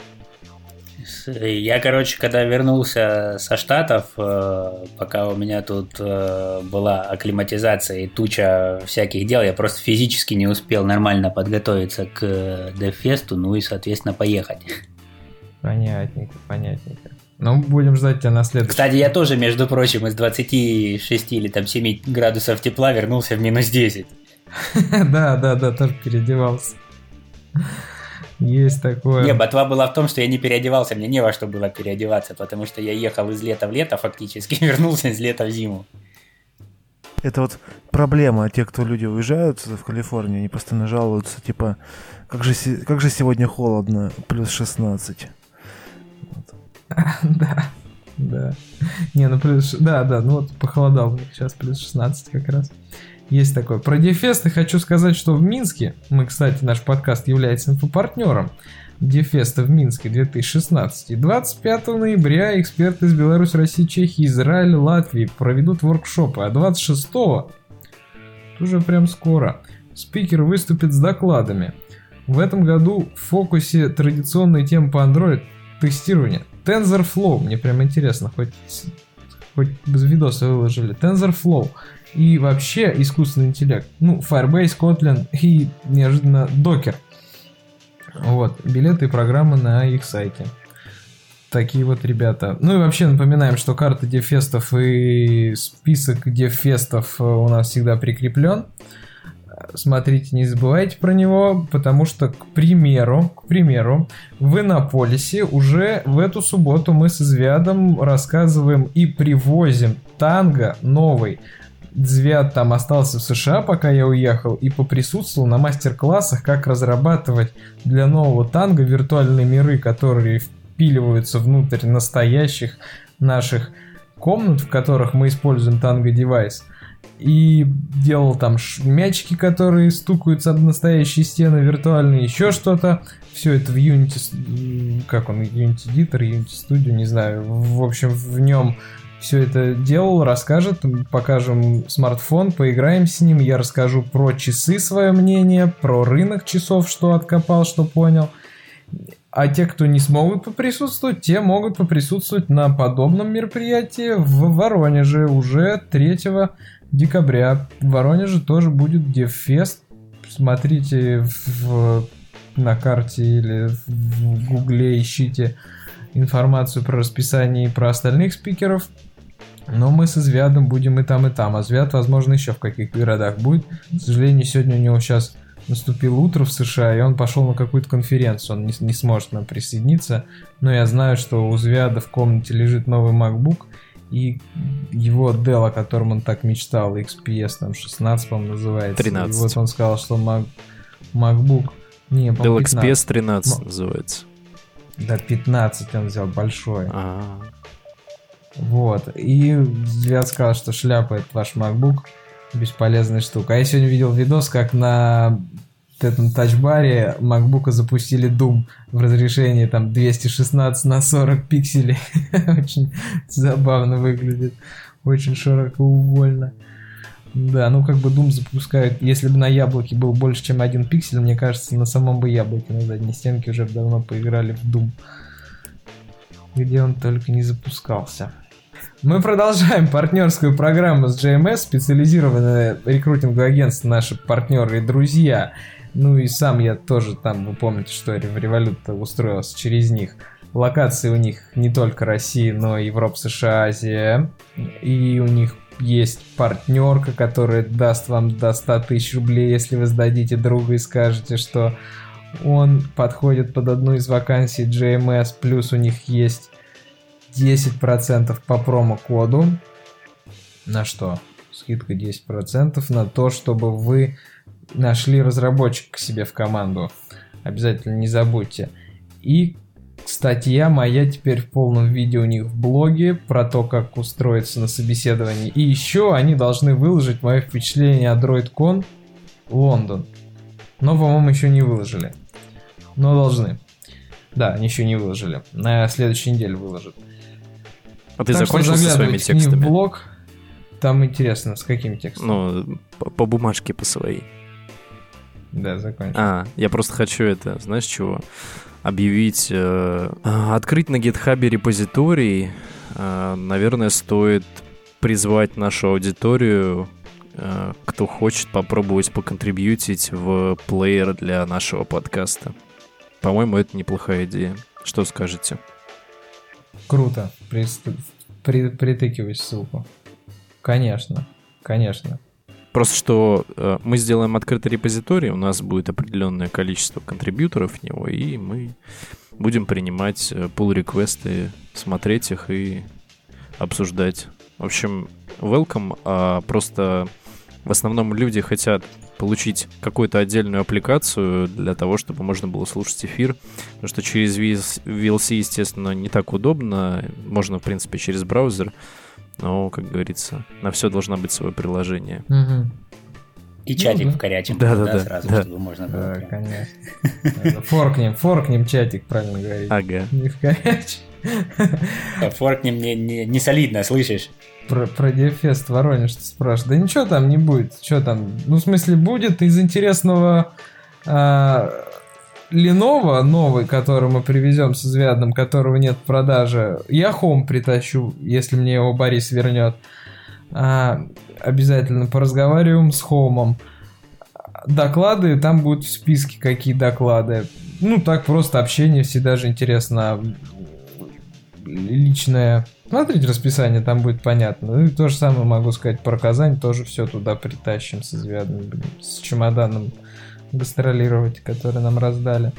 Я, короче, когда вернулся со Штатов, э, пока у меня тут э, была акклиматизация и туча всяких дел, я просто физически не успел нормально подготовиться к Дефесту, ну и, соответственно, поехать. Понятненько, понятненько. Ну, будем ждать тебя на следующий. Кстати, я тоже, между прочим, из 26 или там 7 градусов тепла вернулся в минус 10. Да, да, да, тоже переодевался. Есть такое. Не, ботва была в том, что я не переодевался, мне не во что было переодеваться, потому что я ехал из лета в лето фактически, вернулся из лета в зиму. Это вот проблема. Те, кто люди уезжают в Калифорнию, они постоянно жалуются, типа, как же, как же сегодня холодно, плюс 16. Да, да. Не, ну плюс... Да, да, ну вот похолодал сейчас плюс 16 как раз. Есть такое. Про Дефесты хочу сказать, что в Минске, мы, кстати, наш подкаст является инфопартнером Дефеста в Минске 2016. И 25 ноября эксперты из Беларуси, России, Чехии, Израиля, Латвии проведут воркшопы, а 26 уже прям скоро, спикер выступит с докладами. В этом году в фокусе традиционные темы по Android тестирования. TensorFlow, мне прям интересно, хоть, хоть без видоса выложили. TensorFlow и вообще искусственный интеллект. Ну, Firebase, Kotlin и неожиданно Docker. Вот, билеты и программы на их сайте. Такие вот ребята. Ну и вообще напоминаем, что карта дефестов и список дефестов у нас всегда прикреплен. Смотрите, не забывайте про него, потому что, к примеру, к примеру, в Иннополисе уже в эту субботу мы с Извядом рассказываем и привозим танго новый Звят там остался в США, пока я уехал, и поприсутствовал на мастер-классах, как разрабатывать для нового танга виртуальные миры, которые впиливаются внутрь настоящих наших комнат, в которых мы используем танго-девайс. И делал там мячики, которые стукаются об настоящие стены виртуальные, еще что-то. Все это в Unity, как он, Unity Editor, Unity Studio, не знаю. В общем, в нем все это делал, расскажет, покажем смартфон, поиграем с ним, я расскажу про часы свое мнение, про рынок часов, что откопал, что понял. А те, кто не смогут поприсутствовать, те могут поприсутствовать на подобном мероприятии в Воронеже уже 3 декабря. В Воронеже тоже будет DevFest. Смотрите в, на карте или в гугле, ищите информацию про расписание и про остальных спикеров. Но мы с Звядом будем и там, и там. А Звяд, возможно, еще в каких городах будет. К сожалению, сегодня у него сейчас наступило утро в США, и он пошел на какую-то конференцию. Он не, не сможет нам присоединиться. Но я знаю, что у Звяда в комнате лежит новый MacBook. И его Dell, о котором он так мечтал, XPS там 16, по-моему, называется. 13. И вот он сказал, что Mac, MacBook... Не, Dell XPS 13 М- называется. Да, 15 он взял, большой. А-а-а. Вот. И Звят сказал, что шляпа это ваш MacBook. Бесполезная штука. А я сегодня видел видос, как на этом тачбаре MacBook запустили Doom в разрешении там 216 на 40 пикселей. Очень забавно выглядит. Очень широкоугольно. Да, ну как бы Doom запускают, если бы на яблоке был больше, чем один пиксель, мне кажется, на самом бы яблоке на задней стенке уже давно поиграли в Doom. Где он только не запускался. Мы продолжаем партнерскую программу с JMS, специализированное рекрутинговое агентство, наши партнеры и друзья. Ну и сам я тоже там, вы помните, что в Револют устроился через них. Локации у них не только Россия, но и Европа, США, Азия. И у них есть партнерка, которая даст вам до 100 тысяч рублей, если вы сдадите друга и скажете, что он подходит под одну из вакансий JMS, плюс у них есть 10% по промокоду. На что? Скидка 10% на то, чтобы вы нашли разработчика к себе в команду. Обязательно не забудьте. И статья моя теперь в полном виде у них в блоге про то, как устроиться на собеседовании. И еще они должны выложить мое впечатление о DroidCon Лондон. Но, по-моему, еще не выложили. Но должны. Да, они еще не выложили. На следующей неделе выложат. А ты так закончил со своими текстами? в блог. Там интересно, с каким текстом? Ну, по, по бумажке по своей. Да, закончил. А, я просто хочу это, знаешь чего? Объявить, э, открыть на GitHub репозиторий. Э, наверное, стоит призвать нашу аудиторию, э, кто хочет попробовать поконтрибьютить в плеер для нашего подкаста. По-моему, это неплохая идея. Что скажете? Круто. Прист- при- притыкивай ссылку. Конечно, конечно. Просто что э, мы сделаем открытый репозиторий, у нас будет определенное количество контрибьюторов в него, и мы будем принимать э, pull-реквесты, смотреть их и обсуждать. В общем, welcome, а просто в основном люди хотят получить какую-то отдельную аппликацию для того, чтобы можно было слушать эфир, потому что через VLC, естественно, не так удобно, можно, в принципе, через браузер, но, как говорится, на все должно быть свое приложение. Мгм. И чатик Ну да. вкорячим Да, да, да, сразу, да. чтобы можно было. Да, прям. конечно. Форкнем, форкнем чатик, правильно говорить. Ага. Не в. Да, Форкнем не, не, не солидно, слышишь? Про, про Дефест Воронеж ты спрашиваешь. Да ничего там не будет. Что там? Ну, в смысле, будет из интересного а, Lenovo новый, который мы привезем с извядным, которого нет в продаже. Я Home притащу, если мне его Борис вернет. А, обязательно поразговариваем с Хомом. Доклады, там будут в списке какие доклады. Ну, так просто общение, всегда же интересно личное. Смотрите расписание, там будет понятно. Ну и то же самое могу сказать про Казань, тоже все туда притащим с извядным, с чемоданом гастролировать, который нам раздали.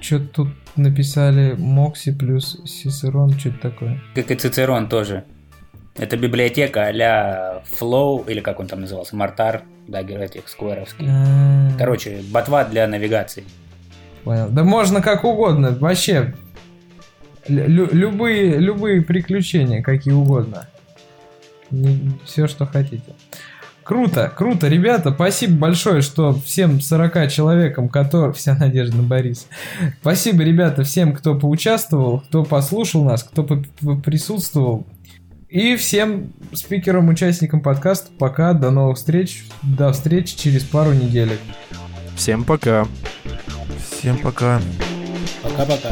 Что тут написали Мокси плюс Сисерон, что это такое? Как и Цицерон тоже. Это библиотека а-ля Flow, или как он там назывался, Мартар, да, этих скверовский. А, Короче, ботва для навигации. Понял. Да можно как угодно, вообще. Лю- любые, любые приключения, какие угодно. все, что хотите. Круто, круто, ребята, спасибо большое, что всем 40 человекам, которые... Вся надежда на Бориса. Спасибо, ребята, всем, кто поучаствовал, кто послушал нас, кто присутствовал. И всем спикерам, участникам подкаста пока, до новых встреч, до встречи через пару недель. Всем пока. Всем пока. Пока-пока.